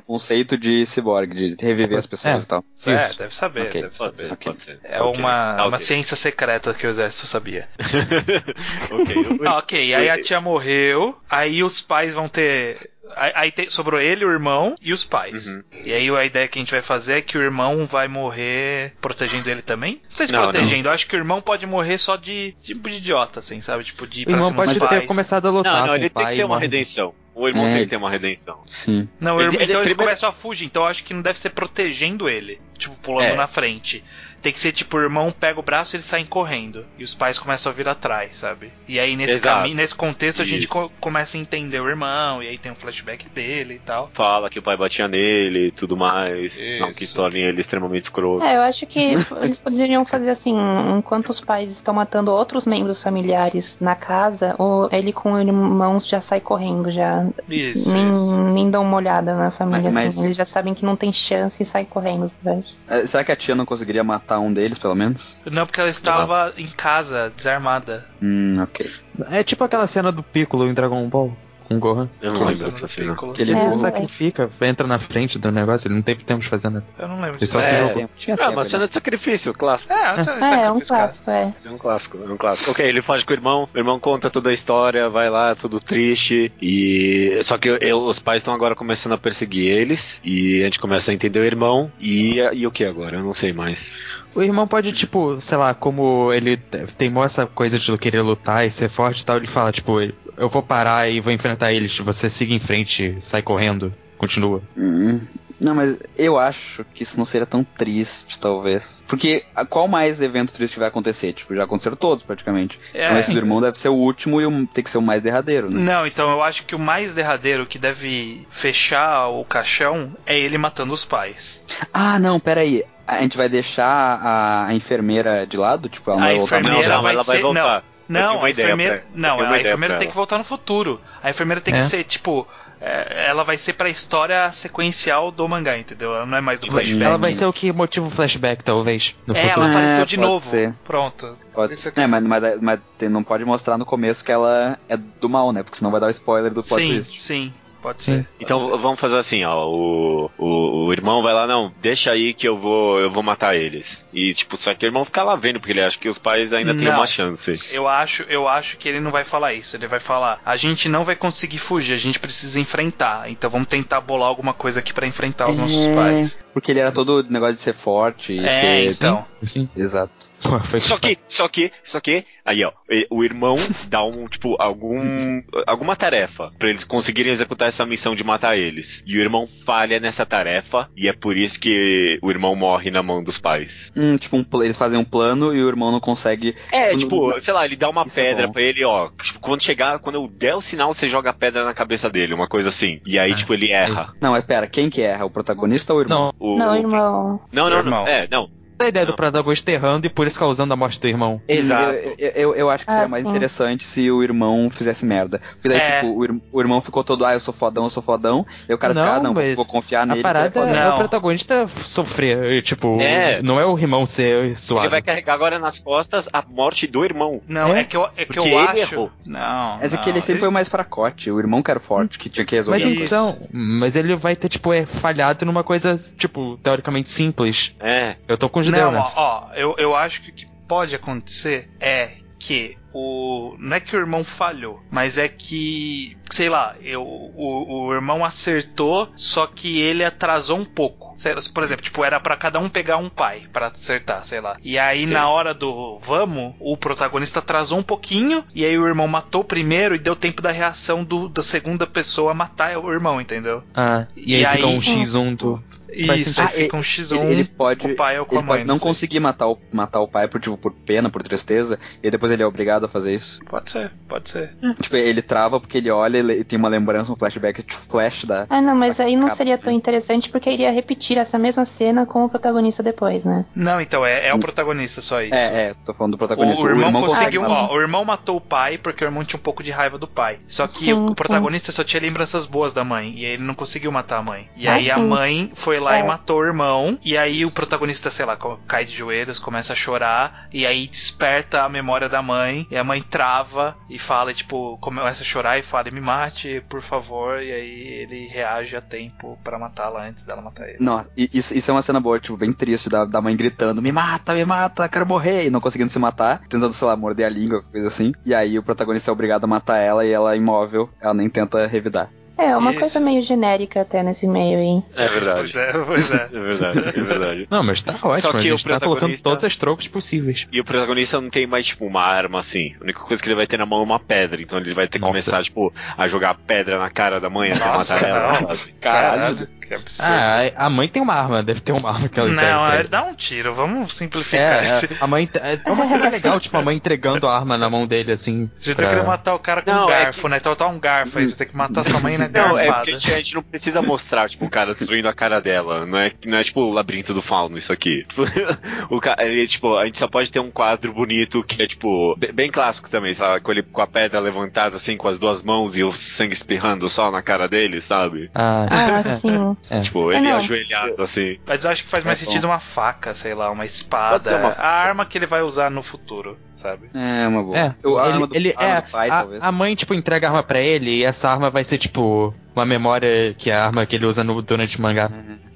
conceito de ciborgue, de reviver as pessoas É. e tal. É, Isso. deve saber, Ok. deve Pode saber. ser, Ok. pode ser. É uma, tá uma ciência secreta que o exército sabia. *laughs* ok. Ah, ok, aí a tia morreu, aí os pais vão ter. Aí, tem- sobrou ele, o irmão e os pais. Uhum. E aí a ideia que a gente vai fazer é que o irmão vai morrer protegendo ele também? Não sei se Não, protegendo, eu acho que o irmão pode morrer só de tipo de idiota, assim, sabe? Tipo, de ir O pra irmão pode ter pais. começado a lutar Não, não, com ele o pai tem que ter uma redenção. O irmão É. tem que ter uma redenção. Sim. Não, o Ele- irmão- ele então eles primeiro- começam a fugir, então eu acho que não deve ser protegendo ele, tipo, pulando É. na frente. Tem que ser tipo, o irmão pega o braço e eles saem correndo. E os pais começam a vir atrás, sabe? E aí nesse caminho, nesse contexto, a gente co- começa a entender o irmão, e aí tem um flashback dele e tal. Fala que o pai batia nele e tudo mais. Isso. Não que torne ele extremamente escroto. É, eu acho que *laughs* eles poderiam fazer assim, enquanto os pais estão matando outros membros familiares na casa, ou ele com o irmão já sai correndo, já Isso, nem, isso. nem dão uma olhada na família, Mas- assim. mas- Eles já sabem que não tem chance e saem correndo dois. É, Será que a tia não conseguiria matar um deles, pelo menos? Não, porque ela estava em casa, desarmada. Hum, ok. É tipo aquela cena do Piccolo em Dragon Ball com o Gohan. Eu não lembro dessa cena. Que ele É, Ele não sacrifica, entra na frente do negócio, ele não teve tempo de fazer nada. Eu não lembro Ele só disso. se É, jogou. Tinha É tempo, uma né? cena de sacrifício, clássico. É, uma *laughs* cena de É, é um sacrifício, clássico, é. É um clássico, é um clássico. Ok, ele faz com o irmão, o irmão conta toda a história, vai lá, tudo triste, e. Só que eu- os pais estão agora começando a perseguir eles, e a gente começa a entender o irmão, e, e o que agora? Eu não sei mais. O irmão pode, tipo, sei lá, como ele te- teimou essa coisa de querer lutar e ser forte e tal, ele fala, tipo, eu vou parar e vou enfrentar eles, você siga em frente, sai correndo, continua. Hum, Não, mas eu acho que isso não seria tão triste, talvez. Porque a- qual mais evento triste vai acontecer? Tipo, já aconteceram todos, praticamente. É. Então esse do irmão deve ser o último e o- tem que ser o mais derradeiro, né? Não, então eu acho que o mais derradeiro que deve fechar o caixão é ele matando os pais. Ah, não, peraí. A gente vai deixar a, a enfermeira de lado? Tipo, ela não A vai voltar enfermeira mais. Não, não, vai ela vai ser- voltar. tenho Não, uma a enfermeira, pra- não, a enfermeira pra tem que voltar no futuro. A enfermeira tem É. que ser, tipo, é, ela vai ser pra história sequencial do mangá, entendeu? Ela não é mais do flashback. Ela vai ser o que motiva o flashback, talvez, no É, futuro. ela apareceu É, de novo. ser. Pronto. Pode. É, mas, mas, mas não pode mostrar no começo que ela é do mal, né? Porque senão vai dar o spoiler do plot Sim, twist. sim, pode Sim. ser. Então pode ser. vamos fazer assim, ó. O, o, o irmão vai lá, não, deixa aí que eu vou, eu vou matar eles. E, tipo, só que o irmão fica lá vendo, porque ele acha que os pais ainda têm Não. uma chance. Eu acho, eu acho que ele não vai falar isso. Ele vai falar: a gente não vai conseguir fugir, a gente precisa enfrentar. Então vamos tentar bolar alguma coisa aqui pra enfrentar os nossos É, pais. Porque ele era todo negócio de ser forte e É, ser. então. Sim. Exato. Só que, só que, só que, aí ó, o irmão dá um, tipo, algum, alguma tarefa pra eles conseguirem executar essa missão de matar eles. E o irmão falha nessa tarefa, e é por isso que o irmão morre na mão dos pais. Hum, tipo, um eles fazem um plano e o irmão não consegue. É, tipo, não- sei lá, ele dá uma Isso é pedra bom. pra ele, ó. Tipo, quando chegar, quando eu der o sinal, você joga a pedra na cabeça dele, uma coisa assim. E aí, Ah, tipo, ele erra. Não, é pera, quem que erra? O protagonista ou o irmão? Não, O, Não, o- irmão. Não, não, não. É, não. A ideia do protagonista errando e por isso causando a morte do irmão. Exato. Eu, eu, eu- acho que Ah, seria mais sim. interessante se o irmão fizesse merda. Porque daí, É. tipo, o, ir- o irmão ficou todo, ah, eu sou fodão, eu sou fodão. E o cara fica, Não, ah, não, vou confiar nele. a parada ele é é o protagonista sofrer, e, tipo, É. não é o irmão ser Ele suave. vai carregar agora nas costas a morte do irmão. Não, é, É? que eu, é que Porque eu ele acho. errou. Não. Mas é que ele sempre foi o mais fracote. O irmão que era forte, que tinha que resolver Mas então, mas ele vai ter, tipo, é, falhado numa coisa, tipo, teoricamente simples. É. Eu tô com judeu Não, ó, nessa. ó, eu, eu acho que o que pode acontecer é que o. Não é que o irmão falhou, mas é que. Sei lá, eu, o, o irmão acertou, só que ele atrasou um pouco. Por exemplo, tipo, era pra cada um pegar um pai pra acertar, sei lá. E aí, Sim. na hora do vamos, o protagonista atrasou um pouquinho, e aí o irmão matou o primeiro e deu tempo da reação do, da segunda pessoa matar o irmão, entendeu? Ah, e aí E fica aí- um X1 do. Isso, aí fica um X1 Ele, ele pode, com o pai ou com ele a mãe. pode não sei. conseguir matar o, matar o pai por, tipo, por pena, por tristeza, e depois ele é obrigado a fazer isso. Pode ser, pode ser. Tipo, ele trava porque ele olha e tem uma lembrança, um flashback, tipo, flash da. Ah, não, mas aí não seria tão interessante porque iria repetir essa mesma cena com o protagonista depois, né? Não, então, é, é o protagonista só isso. É, é, tô falando do O, protagonista. o irmão, consegue conseguiu. matar. Ó, o irmão matou o pai porque o irmão tinha um pouco de raiva do pai. Só que Sim, o, o sim. protagonista só tinha lembranças boas da mãe. E aí ele não conseguiu matar a mãe. E Ah, aí a sim. mãe foi lá e É. matou o irmão. E aí o protagonista, sei lá, cai de joelhos, começa a chorar. E aí desperta a memória da mãe. E a mãe trava e fala, tipo, começa a chorar e fala: me mate, por favor. E aí ele reage a tempo pra matá-la antes dela matar ele. Não, isso, isso é uma cena boa, tipo, bem triste da, da mãe gritando, me mata, me mata, quero morrer, e não conseguindo se matar, tentando, sei lá, morder a língua, coisa assim. E aí o protagonista é obrigado a matar ela e ela é imóvel, ela nem tenta revidar. É, uma Isso. coisa meio genérica até nesse meio aí. É verdade. Pois é, pois é. É verdade, é verdade. Não, mas tá ótimo, Só que a o gente tá colocando protagonista- todas as tropes possíveis. E o protagonista não tem mais, tipo, uma arma assim. A única coisa que ele vai ter na mão é uma pedra. Então ele vai ter que Nossa. começar, tipo, a jogar pedra na cara da mãe até Nossa, matar ela. sabe? Caralho, que absurdo. Ah, a mãe tem uma arma, deve ter uma arma que ela não, entrega. ele dá um tiro, vamos simplificar É, esse. é, a mãe. *laughs* É uma cena legal, tipo, a mãe entregando a arma na mão dele, assim. A gente pra- tá querendo matar o cara com Não, um é garfo, que- né? Então tá um garfo aí, você tem que matar sua mãe na Não, é garfada. porque a gente, a gente não precisa mostrar, tipo, o cara destruindo a cara dela. Não é, não é tipo o labirinto do fauno, isso aqui. *laughs* O cara, ele, tipo, a gente só pode ter um quadro bonito que é, tipo, be- bem clássico também, sabe? Com, ele, com a pedra levantada, assim, com as duas mãos e o sangue espirrando só na cara dele, sabe? Ah, Ah, sim. *laughs* É. Tipo, É, ele não. ajoelhado, assim. Mas eu acho que faz mais É sentido uma faca, sei lá, uma espada. Pode ser uma A arma que ele vai usar no futuro, sabe? É, uma boa. É, Eu- a ele, arma do- ele- a é, do pai, a, talvez. a mãe, tipo, entrega a arma pra ele e essa arma vai ser, tipo, uma memória que é a arma que ele usa no, durante o mangá.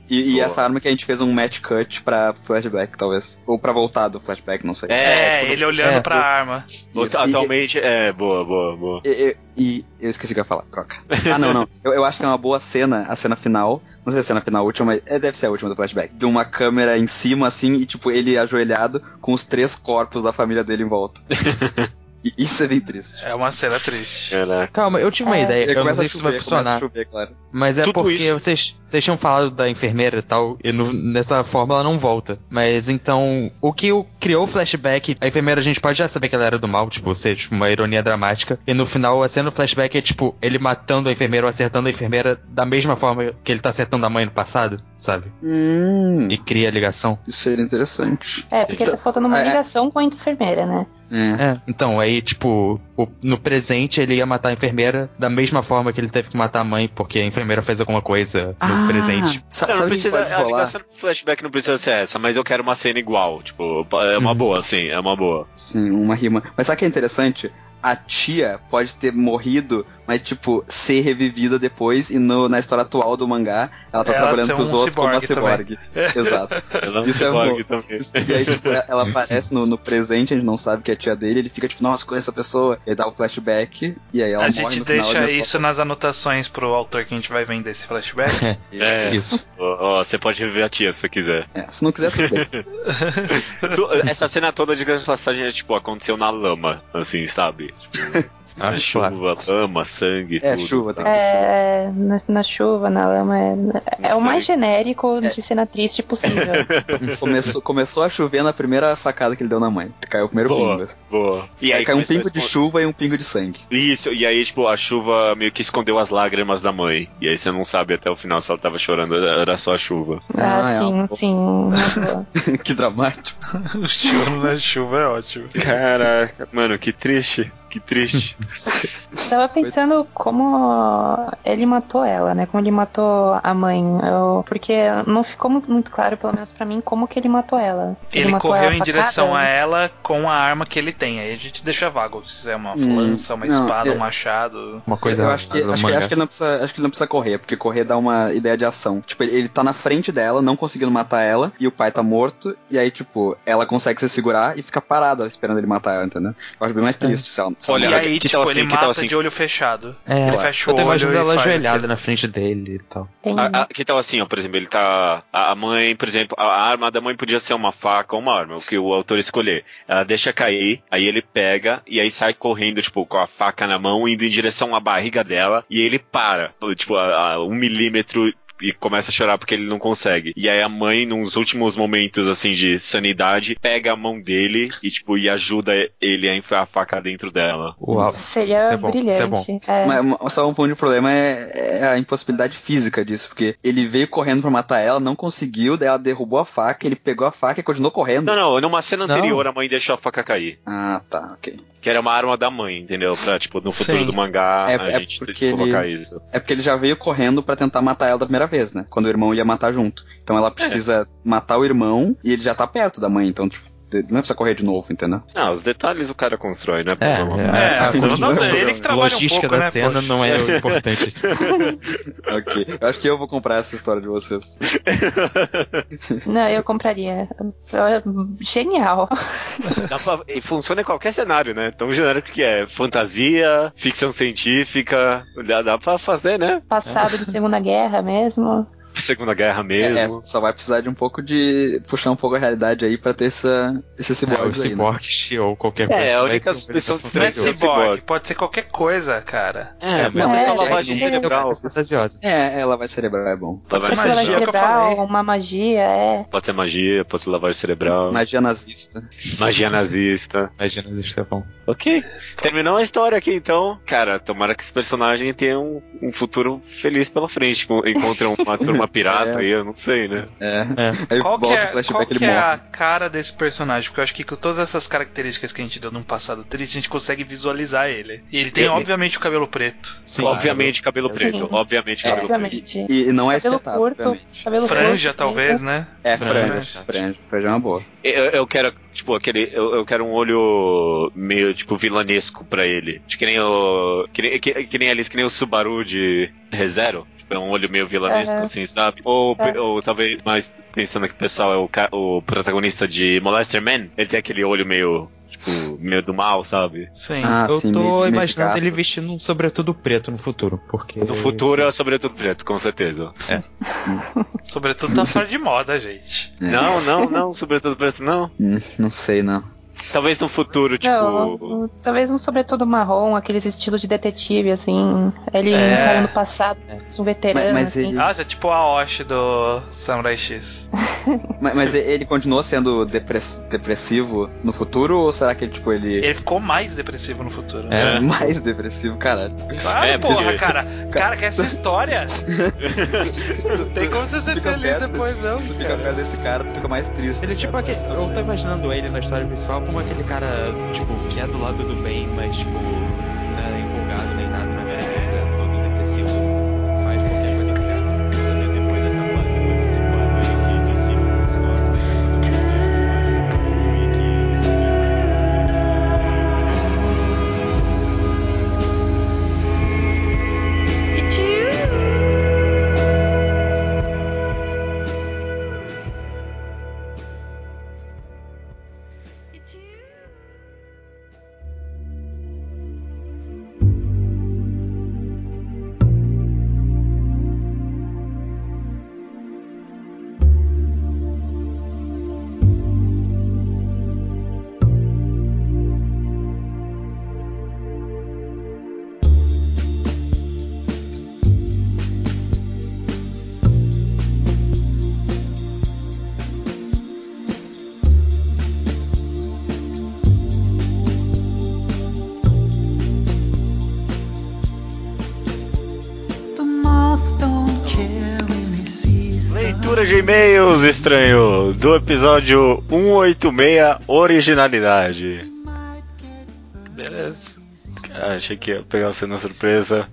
E, e essa arma que a gente fez um match cut pra flashback, talvez. Ou pra voltar do flashback, não sei. É, tipo, ele olhando é, pra eu- arma. Isso. Outra- E- Atualmente, é, boa, boa, boa. E, e- e eu esqueci o que eu ia falar, troca. Ah, não, não. Eu, eu acho que é uma boa cena, a cena final. Não sei se é a cena final última, mas é, deve ser a última do flashback. De uma câmera em cima, assim, e tipo, ele ajoelhado com os três corpos da família dele em volta. *laughs* isso é bem triste. É uma cena triste. Caraca. Calma, eu tive uma É. ideia, eu não sei se vai funcionar. chover, claro. Mas é Tudo porque isso. vocês, vocês tinham falado da enfermeira e tal, e no- nessa forma ela não volta. Mas então, o que o- criou o flashback, a enfermeira a gente pode já saber que ela era do mal, tipo, ser tipo, uma ironia dramática. E no final, a cena do flashback é tipo, ele matando a enfermeira ou acertando a enfermeira da mesma forma que ele tá acertando a mãe no passado, sabe? Hum, E cria a ligação. isso seria interessante. É, porque tá faltando uma É. ligação com a enfermeira, né? É. É, então, aí, tipo, o- no presente ele ia matar a enfermeira da mesma forma que ele teve que matar a mãe, porque a enfermeira fez alguma coisa no presente. Sa- Não, sabe não o que precisa, a ligação do flashback não precisa ser essa, mas eu quero uma cena igual. Tipo, é uma Uhum. boa, sim, é uma boa. Sim, uma rima. Mas sabe o que é interessante? A tia pode ter morrido, mas, tipo, ser revivida depois, e no- na história atual do mangá, ela tá Ela trabalhando pros um outros como uma ciborgue ciborgue. *laughs* Exato. Ela é um Isso é bom. também. E aí, tipo, ela aparece no, no presente, a gente não sabe que é a tia dele, ele fica tipo, nossa, conheço essa pessoa. E aí dá o flashback, e aí ela a morre gente no final. deixa e isso nas anotações pro autor que a gente vai vender esse flashback. *laughs* É. Isso. Ó, ó, você pode rever a tia se você quiser. É, se não quiser, tudo bem. *laughs* Essa cena toda, de passagem, é, tipo, aconteceu na lama, assim, sabe? Na chuva, lama, sangue, É, tudo. chuva, tem sabe? É, na, na chuva, na lama. É, é o mais genérico É. de cena triste possível. *laughs* Começou, começou a chover na primeira facada que ele deu na mãe. Caiu o primeiro Boa. pingo. assim. Boa. E aí caiu um a pingo de chuva e um pingo de sangue. Isso, e aí, tipo, a chuva meio que escondeu as lágrimas da mãe. E aí você não sabe até o final se ela tava chorando, era só a chuva. Ah, Ah, é sim, uma- sim. *laughs* que dramático. o *laughs* choro na chuva é ótimo. Caraca, mano, que triste. Que triste. *laughs* Tava pensando como ele matou ela, né? Como ele matou a mãe. Eu- porque não ficou muito, claro, pelo menos pra mim, como que ele matou ela. Ele, matou correu ela em direção a ela com a arma que ele tem. Aí a gente deixa vago se é uma Hum, lança, uma não, espada, eu- um machado. Uma coisa eu acho que, acho, que, acho que ele não precisa, acho que ele não precisa correr, porque correr dá uma ideia de ação. Tipo, ele, ele tá na frente dela, não conseguindo matar ela, e o pai tá morto, e aí, tipo, ela consegue se segurar e fica parada esperando ele matar ela, entendeu? Eu acho bem mais triste se ela. se ela Olha, e aí, que tipo, tal ele assim, que mata assim? de olho fechado. É, Ele fecha o eu tô olho imaginando e ela ajoelhada na frente dele e tal. A- a- que tal assim, ó, por exemplo, ele tá. A mãe, por exemplo, a a arma da mãe podia ser uma faca ou uma arma, o que o autor escolher. Ela deixa cair, aí ele pega e aí sai correndo, tipo, com a faca na mão, indo em direção à barriga dela, e ele para, tipo, a, a um milímetro. E começa a chorar porque ele não consegue. E aí a mãe, nos últimos momentos, assim, de sanidade, pega a mão dele e, tipo, e ajuda ele a enfiar a faca dentro dela. Uau. Seria Isso é bom, isso é bom. brilhante. É. Mas, mas só um ponto de problema é, é a impossibilidade física disso, porque ele veio correndo pra matar ela, não conseguiu, daí ela derrubou a faca, ele pegou a faca e continuou correndo. Não, não, numa cena Não. anterior a mãe deixou a faca cair. Ah, tá, ok. Que era uma arma da mãe, entendeu? Pra, tipo, no futuro Sim. do mangá É- a é gente porque colocar ele- isso. É porque ele já veio correndo pra tentar matar ela da primeira vez, né? Quando o irmão ia matar junto. Então ela precisa matar o irmão e ele já tá perto da mãe, então, tipo, não precisa correr de novo, entendeu? Não, os detalhes o cara constrói, né? É, problema. é, É, a não, construção- não, ele que trabalha um logística pouco, da né, cena poxa. não é o *laughs* importante. ok. Eu acho que eu vou comprar essa história de vocês. *laughs* Não, eu compraria. Eu- Genial. Dá pra- e funciona em qualquer cenário, né? Tão genérico que é. Fantasia, ficção científica. Dá, dá pra fazer, né? Passado de Segunda Guerra mesmo. *laughs* Segunda Guerra mesmo. É, só vai precisar de um pouco de. puxar um pouco a realidade aí pra ter essa, esse É, o cyborg. Né? Cyborg ou qualquer coisa. É, a única suspensão de é é cyborg, cyborg. pode ser qualquer coisa, cara. É, mas não, é, é, só é, lavagem é, cerebral. fantasiosa. É, ela vai cerebral, é bom. Pode ser Lavagem Pode ser magia, é o que eu cerebral, falei. uma magia, é. Pode ser magia, pode ser lavagem cerebral. Magia nazista. Magia nazista. *laughs* Imagina isso é bom. Ok. Terminou a história aqui, então. Cara, tomara que esse personagem tenha um, um futuro feliz pela frente. Encontre *laughs* uma turma pirata É. aí, eu não sei, né? É. É. Aí Qual que volta é, o qual flashback que ele é morre. a cara desse personagem? Porque eu acho que com todas essas características que a gente deu num passado triste, a gente consegue visualizar ele. E ele tem, Ele- obviamente, o cabelo preto. Sim. obviamente cabelo preto. Sim. Obviamente É, cabelo preto. E, e não é Cabelo espetado, curto, cabelo Franja, curto, talvez, né? É, Franja. franja. Franja. É uma boa. Eu, eu quero, tipo, aquele. Eu, eu quero um olho meio, tipo, vilanesco pra ele. Tipo, que nem o. Que nem, que, que nem Alice, que nem o Subaru de ReZero. Tipo, é um olho meio vilanesco, Aham. assim, sabe? Ou, É. ou talvez mais pensando que o pessoal é o, o protagonista de Molester Man. Ele tem aquele olho meio. Tipo, meio do mal, sabe? Sim. Ah, eu sim, tô meio imaginando gato. ele vestindo um sobretudo preto no futuro, porque... No futuro é sobretudo preto, com certeza. Sobretudo tá fora de moda, gente. É. Não, não, não, sobretudo preto não. Não sei, não. Talvez no futuro, tipo. Não, talvez um sobretudo marrom, aqueles estilos de detetive, assim. Ele É. no passado, um veterano, Mas- mas assim. ele- Ah, você é tipo a Osh do Samurai X. *laughs* Mas, mas ele continuou sendo depress- depressivo no futuro ou será que tipo ele, Ele ficou mais depressivo no futuro. É. *laughs* mais depressivo, caralho? Claro, É, porra, porque- cara. Cara, que essa *laughs* história. não tem como você ser Fica feliz perto depois, desse- não. Tu fica cara. perto desse cara, tu fica mais triste. Ele, tipo, aquele, eu tô imaginando ele na história principal como aquele cara, tipo, que é do lado do bem, mas, tipo, é empolgado e-mails, estranho, do episódio 186, Originalidade. Beleza. Ah, achei que ia pegar você na surpresa.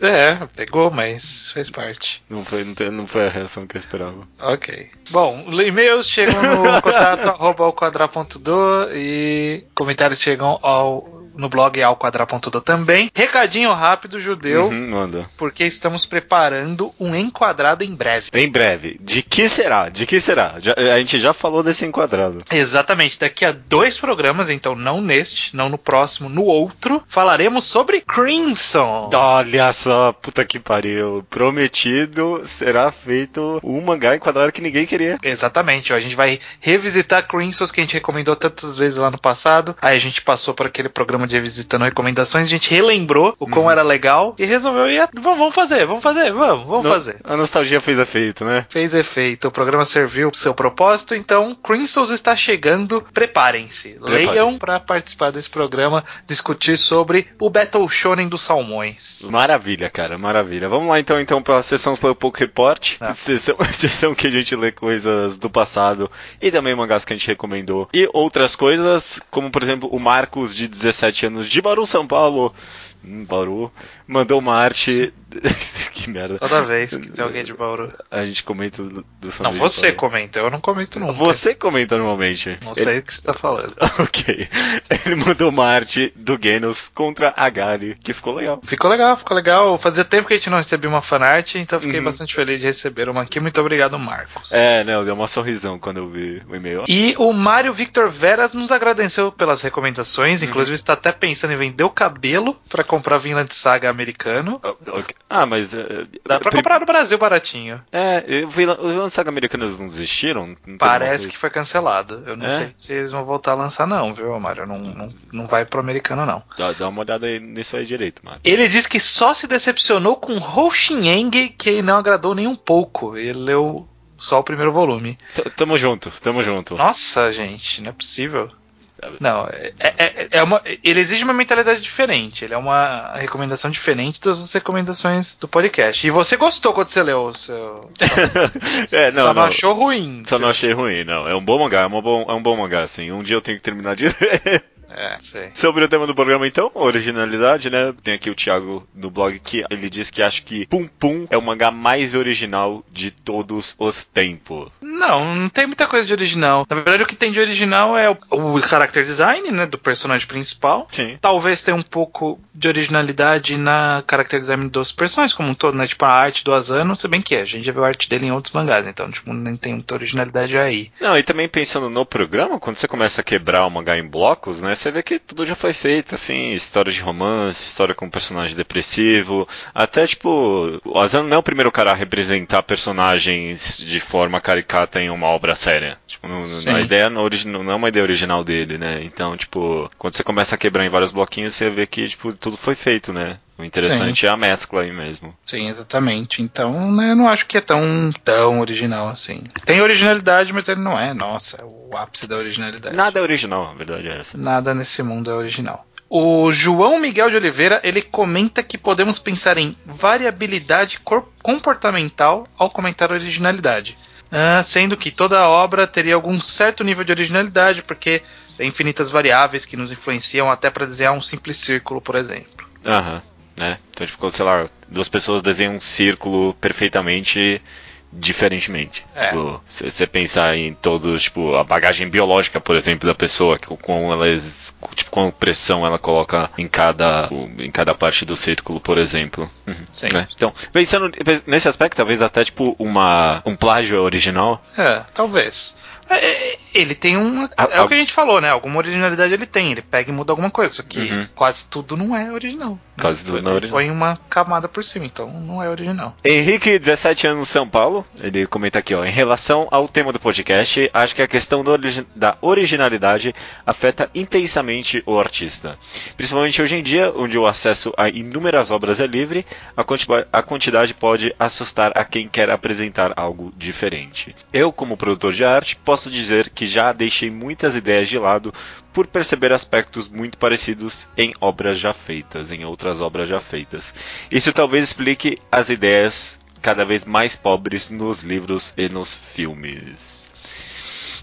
É, pegou, mas fez parte. Não foi, não, te- não foi a reação que eu esperava. Ok. Bom, e-mails chegam no *laughs* contato arroba ao quadrar.do e comentários chegam ao no blog ao quadrar.do também. Recadinho rápido, judeu, Uhum, manda. porque estamos preparando um enquadrado em breve. Em breve. De que será? De que será? Já- a gente já falou desse enquadrado. Exatamente, daqui a dois programas, então não neste, não no próximo, no outro, falaremos sobre Crimson. Olha só, puta que pariu. Prometido será feito um mangá enquadrado que ninguém queria. Exatamente, ó, a gente vai revisitar Crimson que a gente recomendou tantas vezes lá no passado. Aí a gente passou por aquele programa de revisitando recomendações, a gente relembrou o quão era legal e resolveu ir. Vamos, vamos fazer, vamos fazer, vamos, vamos No- fazer. A nostalgia fez efeito, né? Fez efeito, o programa serviu pro seu propósito, então Crimson está chegando, preparem-se. Leiam para participar desse programa, discutir sobre o Battle Shonen dos Salmões. Maravilha, cara, maravilha. Vamos lá então, então para a sessão Slowpoke Report, Ah. *laughs* sessão, *laughs* sessão que a gente lê coisas do passado e também mangás que a gente recomendou e outras coisas, como por exemplo o Marcos de 17 anos de Bauru, São Paulo. Hum, Bauru mandou uma arte. *laughs* que merda. Toda vez que tem alguém de Bauru. A gente comenta do, do Não, sanduíche você comenta, eu não comento nunca. Você comenta normalmente. Não sei o que você tá falando. *laughs* ok. Ele mandou uma arte do Genos contra a Gali, que ficou legal. Ficou legal, ficou legal. Fazia tempo que a gente não recebia uma fanart, então fiquei Uhum. bastante feliz de receber uma aqui. Muito obrigado, Marcos. É, né? Eu dei uma sorrisão quando eu vi o e-mail. E o Mário Victor Veras nos agradeceu pelas recomendações, Uhum. inclusive está até pensando em vender o cabelo para comprar Vinland Saga americano. Ah. Ah, mas. é, Dá pra comprar no Brasil baratinho. É, os Vinland Saga americanos não desistiram? Não Parece que foi cancelado. Eu não É? sei se eles vão voltar a lançar, não, viu, Mário? Não, não, não vai pro americano, não. Dá, dá uma olhada aí nisso aí direito, mano. Ele diz que só se decepcionou com Hoshineng, que não agradou nem um pouco. Ele leu só o primeiro volume. T- Tamo junto, tamo junto. Nossa, gente, não é possível. Não, é, é- é uma, ele exige uma mentalidade diferente. Ele é uma recomendação diferente das recomendações do podcast. E você gostou quando você leu o seu. *laughs* é, não, só não não. achou ruim. Só não achei ruim, não. É um bom mangá, é, uma bom, é um bom mangá, assim. Um dia eu tenho que terminar de *laughs* ler. É, sei. Sobre o tema do programa, então, originalidade, né? Tem aqui o Thiago do blog que ele diz que acha que Pum Pum é o mangá mais original de todos os tempos. Não, não tem muita coisa de original. Na verdade, o que tem de original é o, o character design, né, do personagem principal. Sim. Talvez tenha um pouco de originalidade na character design dos personagens como um todo, né? Tipo a arte do Asano, se bem que é, a gente já viu a arte dele em outros mangás, então tipo, nem tem muita originalidade aí. Não, e também pensando no programa, quando você começa a quebrar o mangá em blocos, né? Você vê que tudo já foi feito, assim, história de romance, história com personagem depressivo, até tipo, o Asano não é o primeiro cara a representar personagens de forma caricata em uma obra séria. Tipo, não, a ideia não, origi- não é uma ideia original dele, né? Então, tipo, quando você começa a quebrar em vários bloquinhos, você vê que, tipo, tudo foi feito, né? O interessante é a mescla aí mesmo. Sim, exatamente. Então, né, eu não acho que é tão, tão original assim. Tem originalidade, mas ele não é, nossa, é o ápice da originalidade. Nada é original, a verdade é essa. Nada nesse mundo é original. O João Miguel de Oliveira, ele comenta que podemos pensar em variabilidade comportamental ao comentar originalidade. Ah, sendo que toda obra teria algum certo nível de originalidade, porque tem infinitas variáveis que nos influenciam até para desenhar um simples círculo, por exemplo. Aham, né? Então, tipo, sei lá, duas pessoas desenham um círculo perfeitamente diferentemente. É. Tipo, se você pensar em todo, tipo, a bagagem biológica, por exemplo, da pessoa, que- com ela, ex- tipo, com pressão ela coloca em cada, em cada parte do círculo, por exemplo. Uhum, Sim. né? Então, pensando nesse aspecto, talvez até, tipo, uma, um plágio original. É, talvez. É, é, ele tem uma. A- É o que a gente falou, né? Alguma originalidade ele tem. Ele pega e muda alguma coisa. Só que Uhum. quase tudo não é original. né? Quase tudo não é Ele original. Põe uma camada por cima, então não é original. Henrique, 17 anos, São Paulo. Ele comenta aqui, ó. Em relação ao tema do podcast, acho que a questão origi- da originalidade afeta intensamente o artista. Principalmente hoje em dia, onde o acesso a inúmeras obras é livre, a, quanti- a quantidade pode assustar a quem quer apresentar algo diferente. Eu, como produtor de arte, posso dizer que já deixei muitas ideias de lado por perceber aspectos muito parecidos em obras já feitas, em outras obras já feitas. Isso talvez explique as ideias cada vez mais pobres nos livros e nos filmes.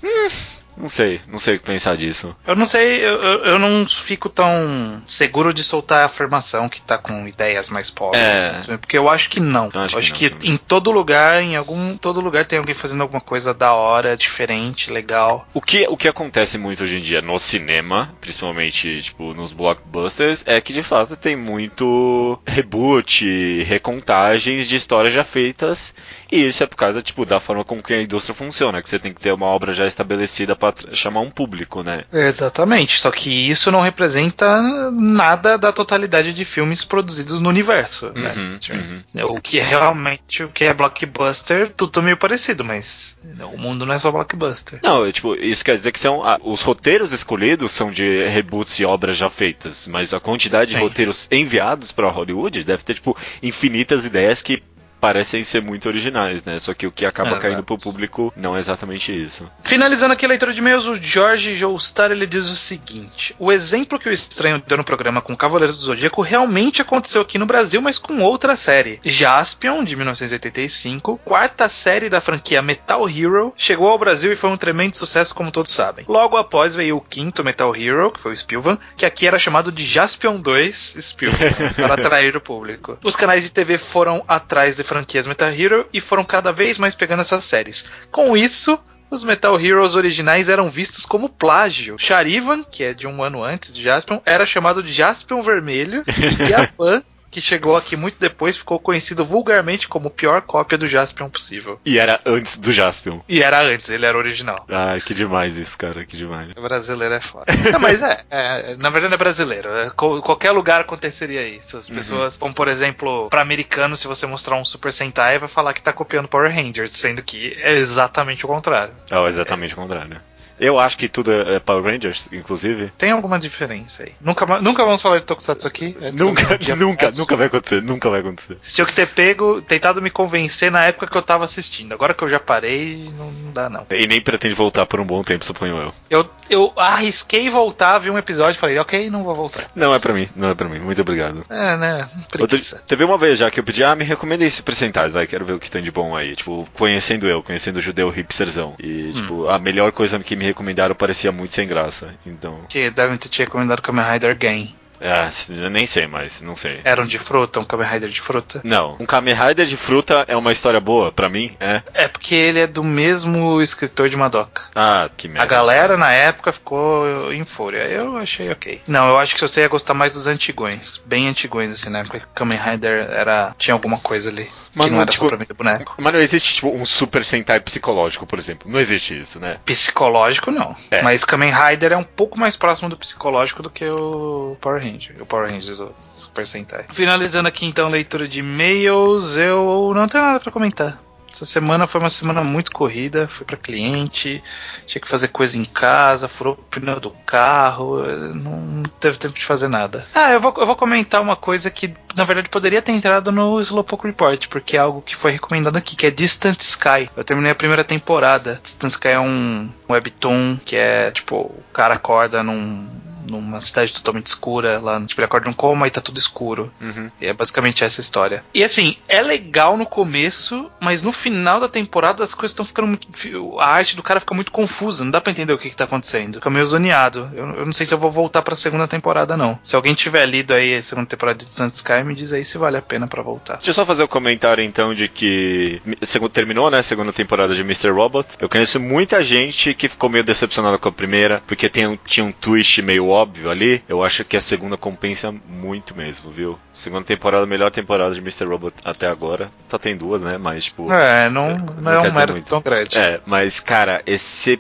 Hum, não sei, não sei o que pensar disso. Eu não sei, eu, eu, não fico tão seguro de soltar a afirmação que tá com ideias mais pobres. É. assim, porque eu acho que não. Eu acho Eu acho que que, não em todo lugar, em algum. Todo lugar tem alguém fazendo alguma coisa da hora, diferente, legal. O que, o que acontece muito hoje em dia no cinema, principalmente tipo nos blockbusters, é que de fato tem muito reboot, recontagens de histórias já feitas, e isso é por causa tipo da forma com que a indústria funciona, que você tem que ter uma obra já estabelecida para chamar um público, né? Exatamente. Só que isso não representa nada da totalidade de filmes produzidos no universo. né? Uhum, Tipo, uhum. O que é realmente o que é blockbuster, tudo meio parecido, mas o mundo não é só blockbuster. Não, tipo, isso quer dizer que são ah, os roteiros escolhidos são de reboots e obras já feitas, mas a quantidade de Sim. roteiros enviados para Hollywood deve ter tipo infinitas ideias que parecem ser muito originais, né? Só que o que acaba Exato. caindo pro público não é exatamente isso. Finalizando aqui a leitura de e-mails, o Jorge Joestar ele diz o seguinte: O exemplo que o estranho deu no programa com Cavaleiros do Zodíaco realmente aconteceu aqui no Brasil, mas com outra série. Jaspion, de 1985, quarta série da franquia Metal Hero, chegou ao Brasil e foi um tremendo sucesso, como todos sabem. Logo após veio o quinto Metal Hero, que foi o Spilvan, que aqui era chamado de Jaspion 2 Spilvan, *laughs* para atrair o público. Os canais de TV foram atrás de franquias Metal Hero e foram cada vez mais pegando essas séries. Com isso, os Metal Heroes originais eram vistos como plágio. Charivan, que é de um ano antes de Jaspion, era chamado de Jaspion Vermelho. e a *laughs* Pan, que chegou aqui muito depois, ficou conhecido vulgarmente como pior cópia do Jaspion possível. E era antes do Jaspion. E era antes, ele era original. Ah, que demais isso, cara, que demais. O brasileiro é foda. *laughs* Não, mas é, é, na verdade é brasileiro. É, qualquer lugar aconteceria isso. As pessoas, como por exemplo, para americano, se você mostrar um Super Sentai, vai falar que tá copiando Power Rangers, sendo que é exatamente o contrário. Ah, exatamente o contrário. Eu acho que tudo é é Power Rangers, inclusive. Tem alguma diferença aí. Nunca, nunca vamos falar de Tokusatsu aqui. É Nunca, *laughs* nunca, nunca vai acontecer, nunca vai acontecer. Vocês tinham que ter pego, tentado me convencer na época que eu tava assistindo. Agora que eu já parei, não, não dá não. E nem pretende voltar por um bom tempo, suponho eu. Eu, eu arrisquei voltar, vi um episódio e falei, ok, não vou voltar. Não é pra mim, não é pra mim. Muito obrigado. É, né? Preguiça. teve uma vez já que eu pedi, ah, me recomenda esse percentais, vai, quero ver o que tem de bom aí. Tipo, conhecendo eu, conhecendo o judeu hipsterzão. E, tipo, a melhor coisa que me recomendaram parecia muito sem graça. Então, Que devem ter te recomendado Kamen Rider Game. Ah, nem sei mais, não sei. Eram de fruta, um Kamen Rider de fruta. Não, um Kamen Rider de fruta é uma história boa, pra mim, é. É porque ele é do mesmo escritor de Madoka. Ah, que merda. A galera na época ficou em fúria. Eu achei ok. Não, eu acho que você ia gostar mais dos antigões. Bem antigões, assim, na época que Kamen Rider era. tinha alguma coisa ali. Mas que não não, era tipo, só pra vender boneco. Mas não existe, tipo, um Super Sentai psicológico, por exemplo. Não existe isso, né? Psicológico não. É. Mas Kamen Rider é um pouco mais próximo do psicológico do que o Power Ranger. O Power Rangers, o Super Sentai. Finalizando aqui então a leitura de e-mails, eu não tenho nada pra comentar. Essa semana foi uma semana muito corrida, fui para cliente, tinha que fazer coisa em casa, furou o pneu do carro, não teve tempo de fazer nada. Ah, eu vou, eu vou comentar uma coisa que na verdade poderia ter entrado no Slowpoke Report, porque é algo que foi recomendado aqui, que é Distant Sky. Eu terminei a primeira temporada. Distant Sky é um webtoon que é tipo, o cara acorda num numa cidade totalmente escura, lá, tipo, ele acorda num coma e tá tudo escuro. Uhum. E é basicamente essa história. E assim, é legal no começo, mas no final da temporada as coisas estão ficando muito. A arte do cara fica muito confusa, não dá pra entender o que, que tá acontecendo. Fica meio zoneado. Eu, eu não sei se eu vou voltar pra segunda temporada, não. Se alguém tiver lido aí a segunda temporada de Sun Sky, me diz aí se vale a pena para voltar. Deixa eu só fazer um comentário então de que segundo, terminou, né, a segunda temporada de Mr. Robot. Eu conheço muita gente que ficou meio decepcionada com a primeira, porque tem, tinha um twist meio óbvio ali. Eu acho que a segunda compensa muito mesmo, viu? Segunda temporada, melhor temporada de Mr. Robot até agora. Só tem duas, né? Mas, tipo. É, não, não, não é um mérito tão grande. É, mas, cara, esse.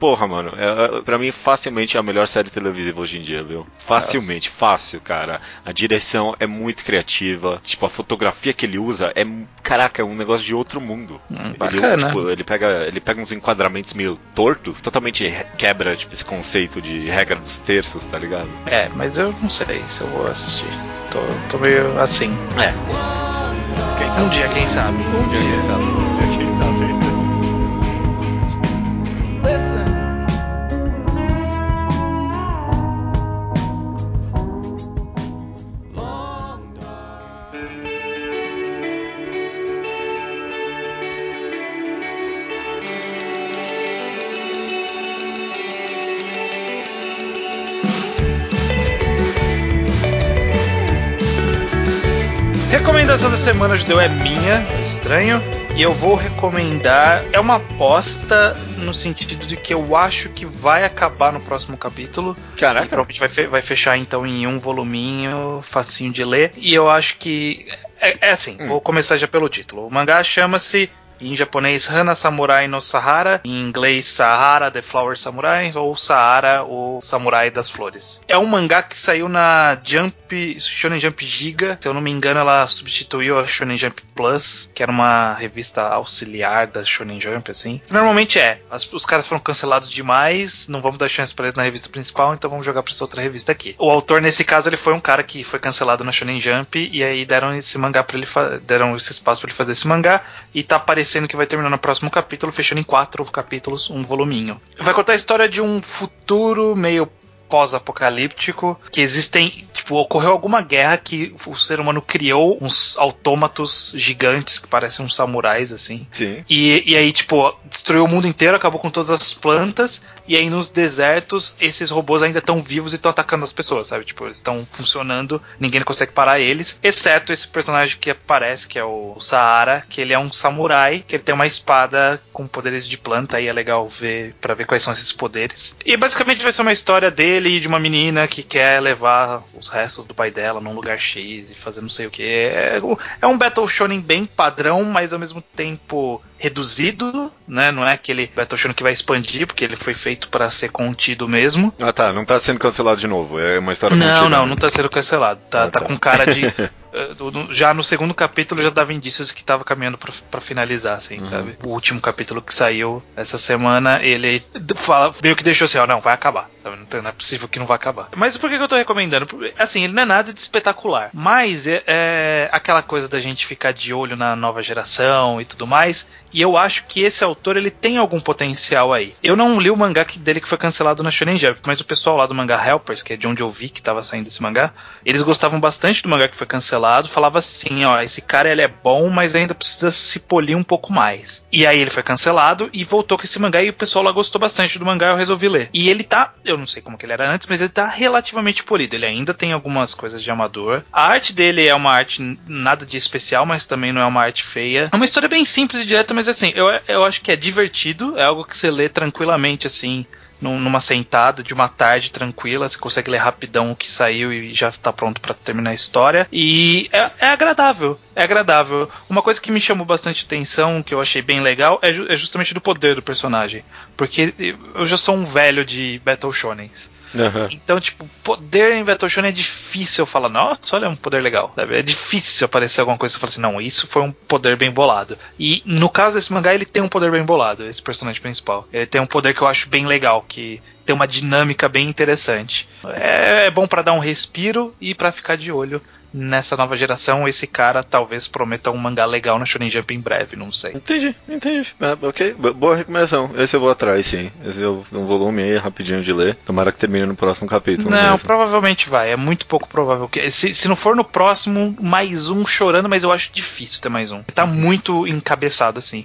Porra, mano. É, pra mim, facilmente é a melhor série televisiva hoje em dia, viu? Facilmente, é. fácil, cara. A direção é muito criativa. Tipo, a fotografia que ele usa é. Caraca, é um negócio de outro mundo. Hum. Ele, tipo, ele, pega, ele pega uns enquadramentos meio tortos, totalmente quebra tipo, esse conceito de regra dos terços, tá ligado? É, mas eu não sei se eu vou assistir. Tô, tô meio assim. É. Quem sabe? Um dia, quem sabe? Um dia, quem sabe? Um dia, quem sabe? Recomendação da semana de deu é minha, estranho. E eu vou recomendar. É uma aposta no sentido de que eu acho que vai acabar no próximo capítulo. Caraca. Provavelmente vai, fe vai fechar então em um voluminho, facinho de ler. E eu acho que. É, é assim, hum. vou começar já pelo título. O mangá chama-se em japonês Hana Samurai no Sahara, em inglês Sahara The Flower Samurai ou Sahara o Samurai das Flores. É um mangá que saiu na Jump, Shonen Jump Giga, se eu não me engano ela substituiu a Shonen Jump Plus, que era uma revista auxiliar da Shonen Jump assim. Normalmente é, as, os caras foram cancelados demais, não vamos dar chance para eles na revista principal, então vamos jogar para essa outra revista aqui. O autor nesse caso ele foi um cara que foi cancelado na Shonen Jump e aí deram esse mangá para ele deram esse espaço para ele fazer esse mangá e tá aparecendo sendo que vai terminar no próximo capítulo, fechando em quatro capítulos, um voluminho. Vai contar a história de um futuro meio pós-apocalíptico que existem, tipo, ocorreu alguma guerra que o ser humano criou uns autômatos gigantes que parecem uns samurais, assim. Sim. E, e aí, tipo, destruiu o mundo inteiro, acabou com todas as plantas, e aí nos desertos esses robôs ainda estão vivos e estão atacando as pessoas, sabe? Tipo, eles estão funcionando, ninguém consegue parar eles, exceto esse personagem que aparece, que é o Sahara, que ele é um samurai, que ele tem uma espada com poderes de planta, aí é legal ver para ver quais são esses poderes. E basicamente vai ser uma história dele e de uma menina que quer levar os restos do pai dela num lugar X e fazer não sei o que. É, é um Battle Shonen bem padrão, mas ao mesmo tempo reduzido, né? Não é aquele Battle Shonen que vai expandir, porque ele foi feito para ser contido mesmo. Ah tá, não tá sendo cancelado de novo, é uma história Não, contida, não, né? não tá sendo cancelado. Tá, ah, tá. tá com cara de *laughs* Eh, já no segundo capítulo já dava indícios que estava caminhando para finalizar, assim, uhum. sabe? O último capítulo que saiu essa semana, ele fala, meio que deixou assim, ó, não, vai acabar, sabe? Não, é possível que não vai acabar. Mas por que, que eu tô recomendando? Assim, ele não é nada de espetacular, mas é, é aquela coisa da gente ficar de olho na nova geração e tudo mais, e eu acho que esse autor ele tem algum potencial aí. Eu não li o mangá dele que foi cancelado na Shonen Jump, mas o pessoal lá do mangá Helpers, que é de onde eu vi que tava saindo esse mangá, eles gostavam bastante do mangá que foi cancelado, falava assim, ó, esse cara ele é bom, mas ainda precisa se polir um pouco mais. E aí ele foi cancelado e voltou com esse mangá e o pessoal lá gostou bastante do mangá, eu resolvi ler. E ele tá, eu não sei como que ele era antes, mas ele tá relativamente polido. Ele ainda tem algumas coisas de amador. A arte dele é uma arte nada de especial, mas também não é uma arte feia. É uma história bem simples e direta, mas assim, eu, eu acho que é divertido, é algo que você lê tranquilamente, assim, numa sentada de uma tarde tranquila, você consegue ler rapidão o que saiu e já está pronto para terminar a história. E é, é, agradável, é agradável. Uma coisa que me chamou bastante atenção, que eu achei bem legal, é, ju é justamente do poder do personagem. Porque eu já sou um velho de Battle Shonens. Aham. Então, tipo, poder em Battle Shonen é difícil eu falar, nossa, olha um poder legal. sabe? É difícil aparecer alguma coisa e falar assim, não, isso foi um poder bem bolado. E no caso desse mangá, ele tem um poder bem bolado, esse personagem principal. Ele tem um poder que eu acho bem legal, que tem uma dinâmica bem interessante. É, é bom pra dar um respiro e pra ficar de olho nessa nova geração. Esse cara talvez prometa um mangá legal na Shonen Jump em breve, não sei. Entendi, entendi. Ah, ok, bo- boa recomendação. Esse eu vou atrás, sim. Esse é um volume aí, rapidinho de ler. Tomara que termine no próximo capítulo. Não, mesmo. provavelmente vai. É muito pouco provável. que Se, se não for no próximo, mais um chorando, mas eu acho difícil ter mais um. Tá muito encabeçado, assim.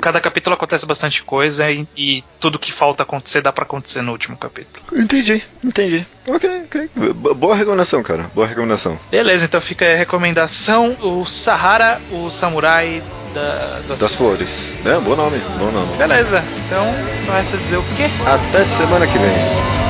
Cada capítulo acontece bastante coisa e, e tudo que falta acontecer dá pra acontecer no último capítulo. Entendi, entendi. Ok, ok. Bo- Boa recomendação, cara. Boa recomendação. Beleza, então fica a recomendação: o Sahara, o Samurai da- das, Das flores. É, bom nome, bom nome. Beleza, então só resta dizer o quê? Até semana que vem.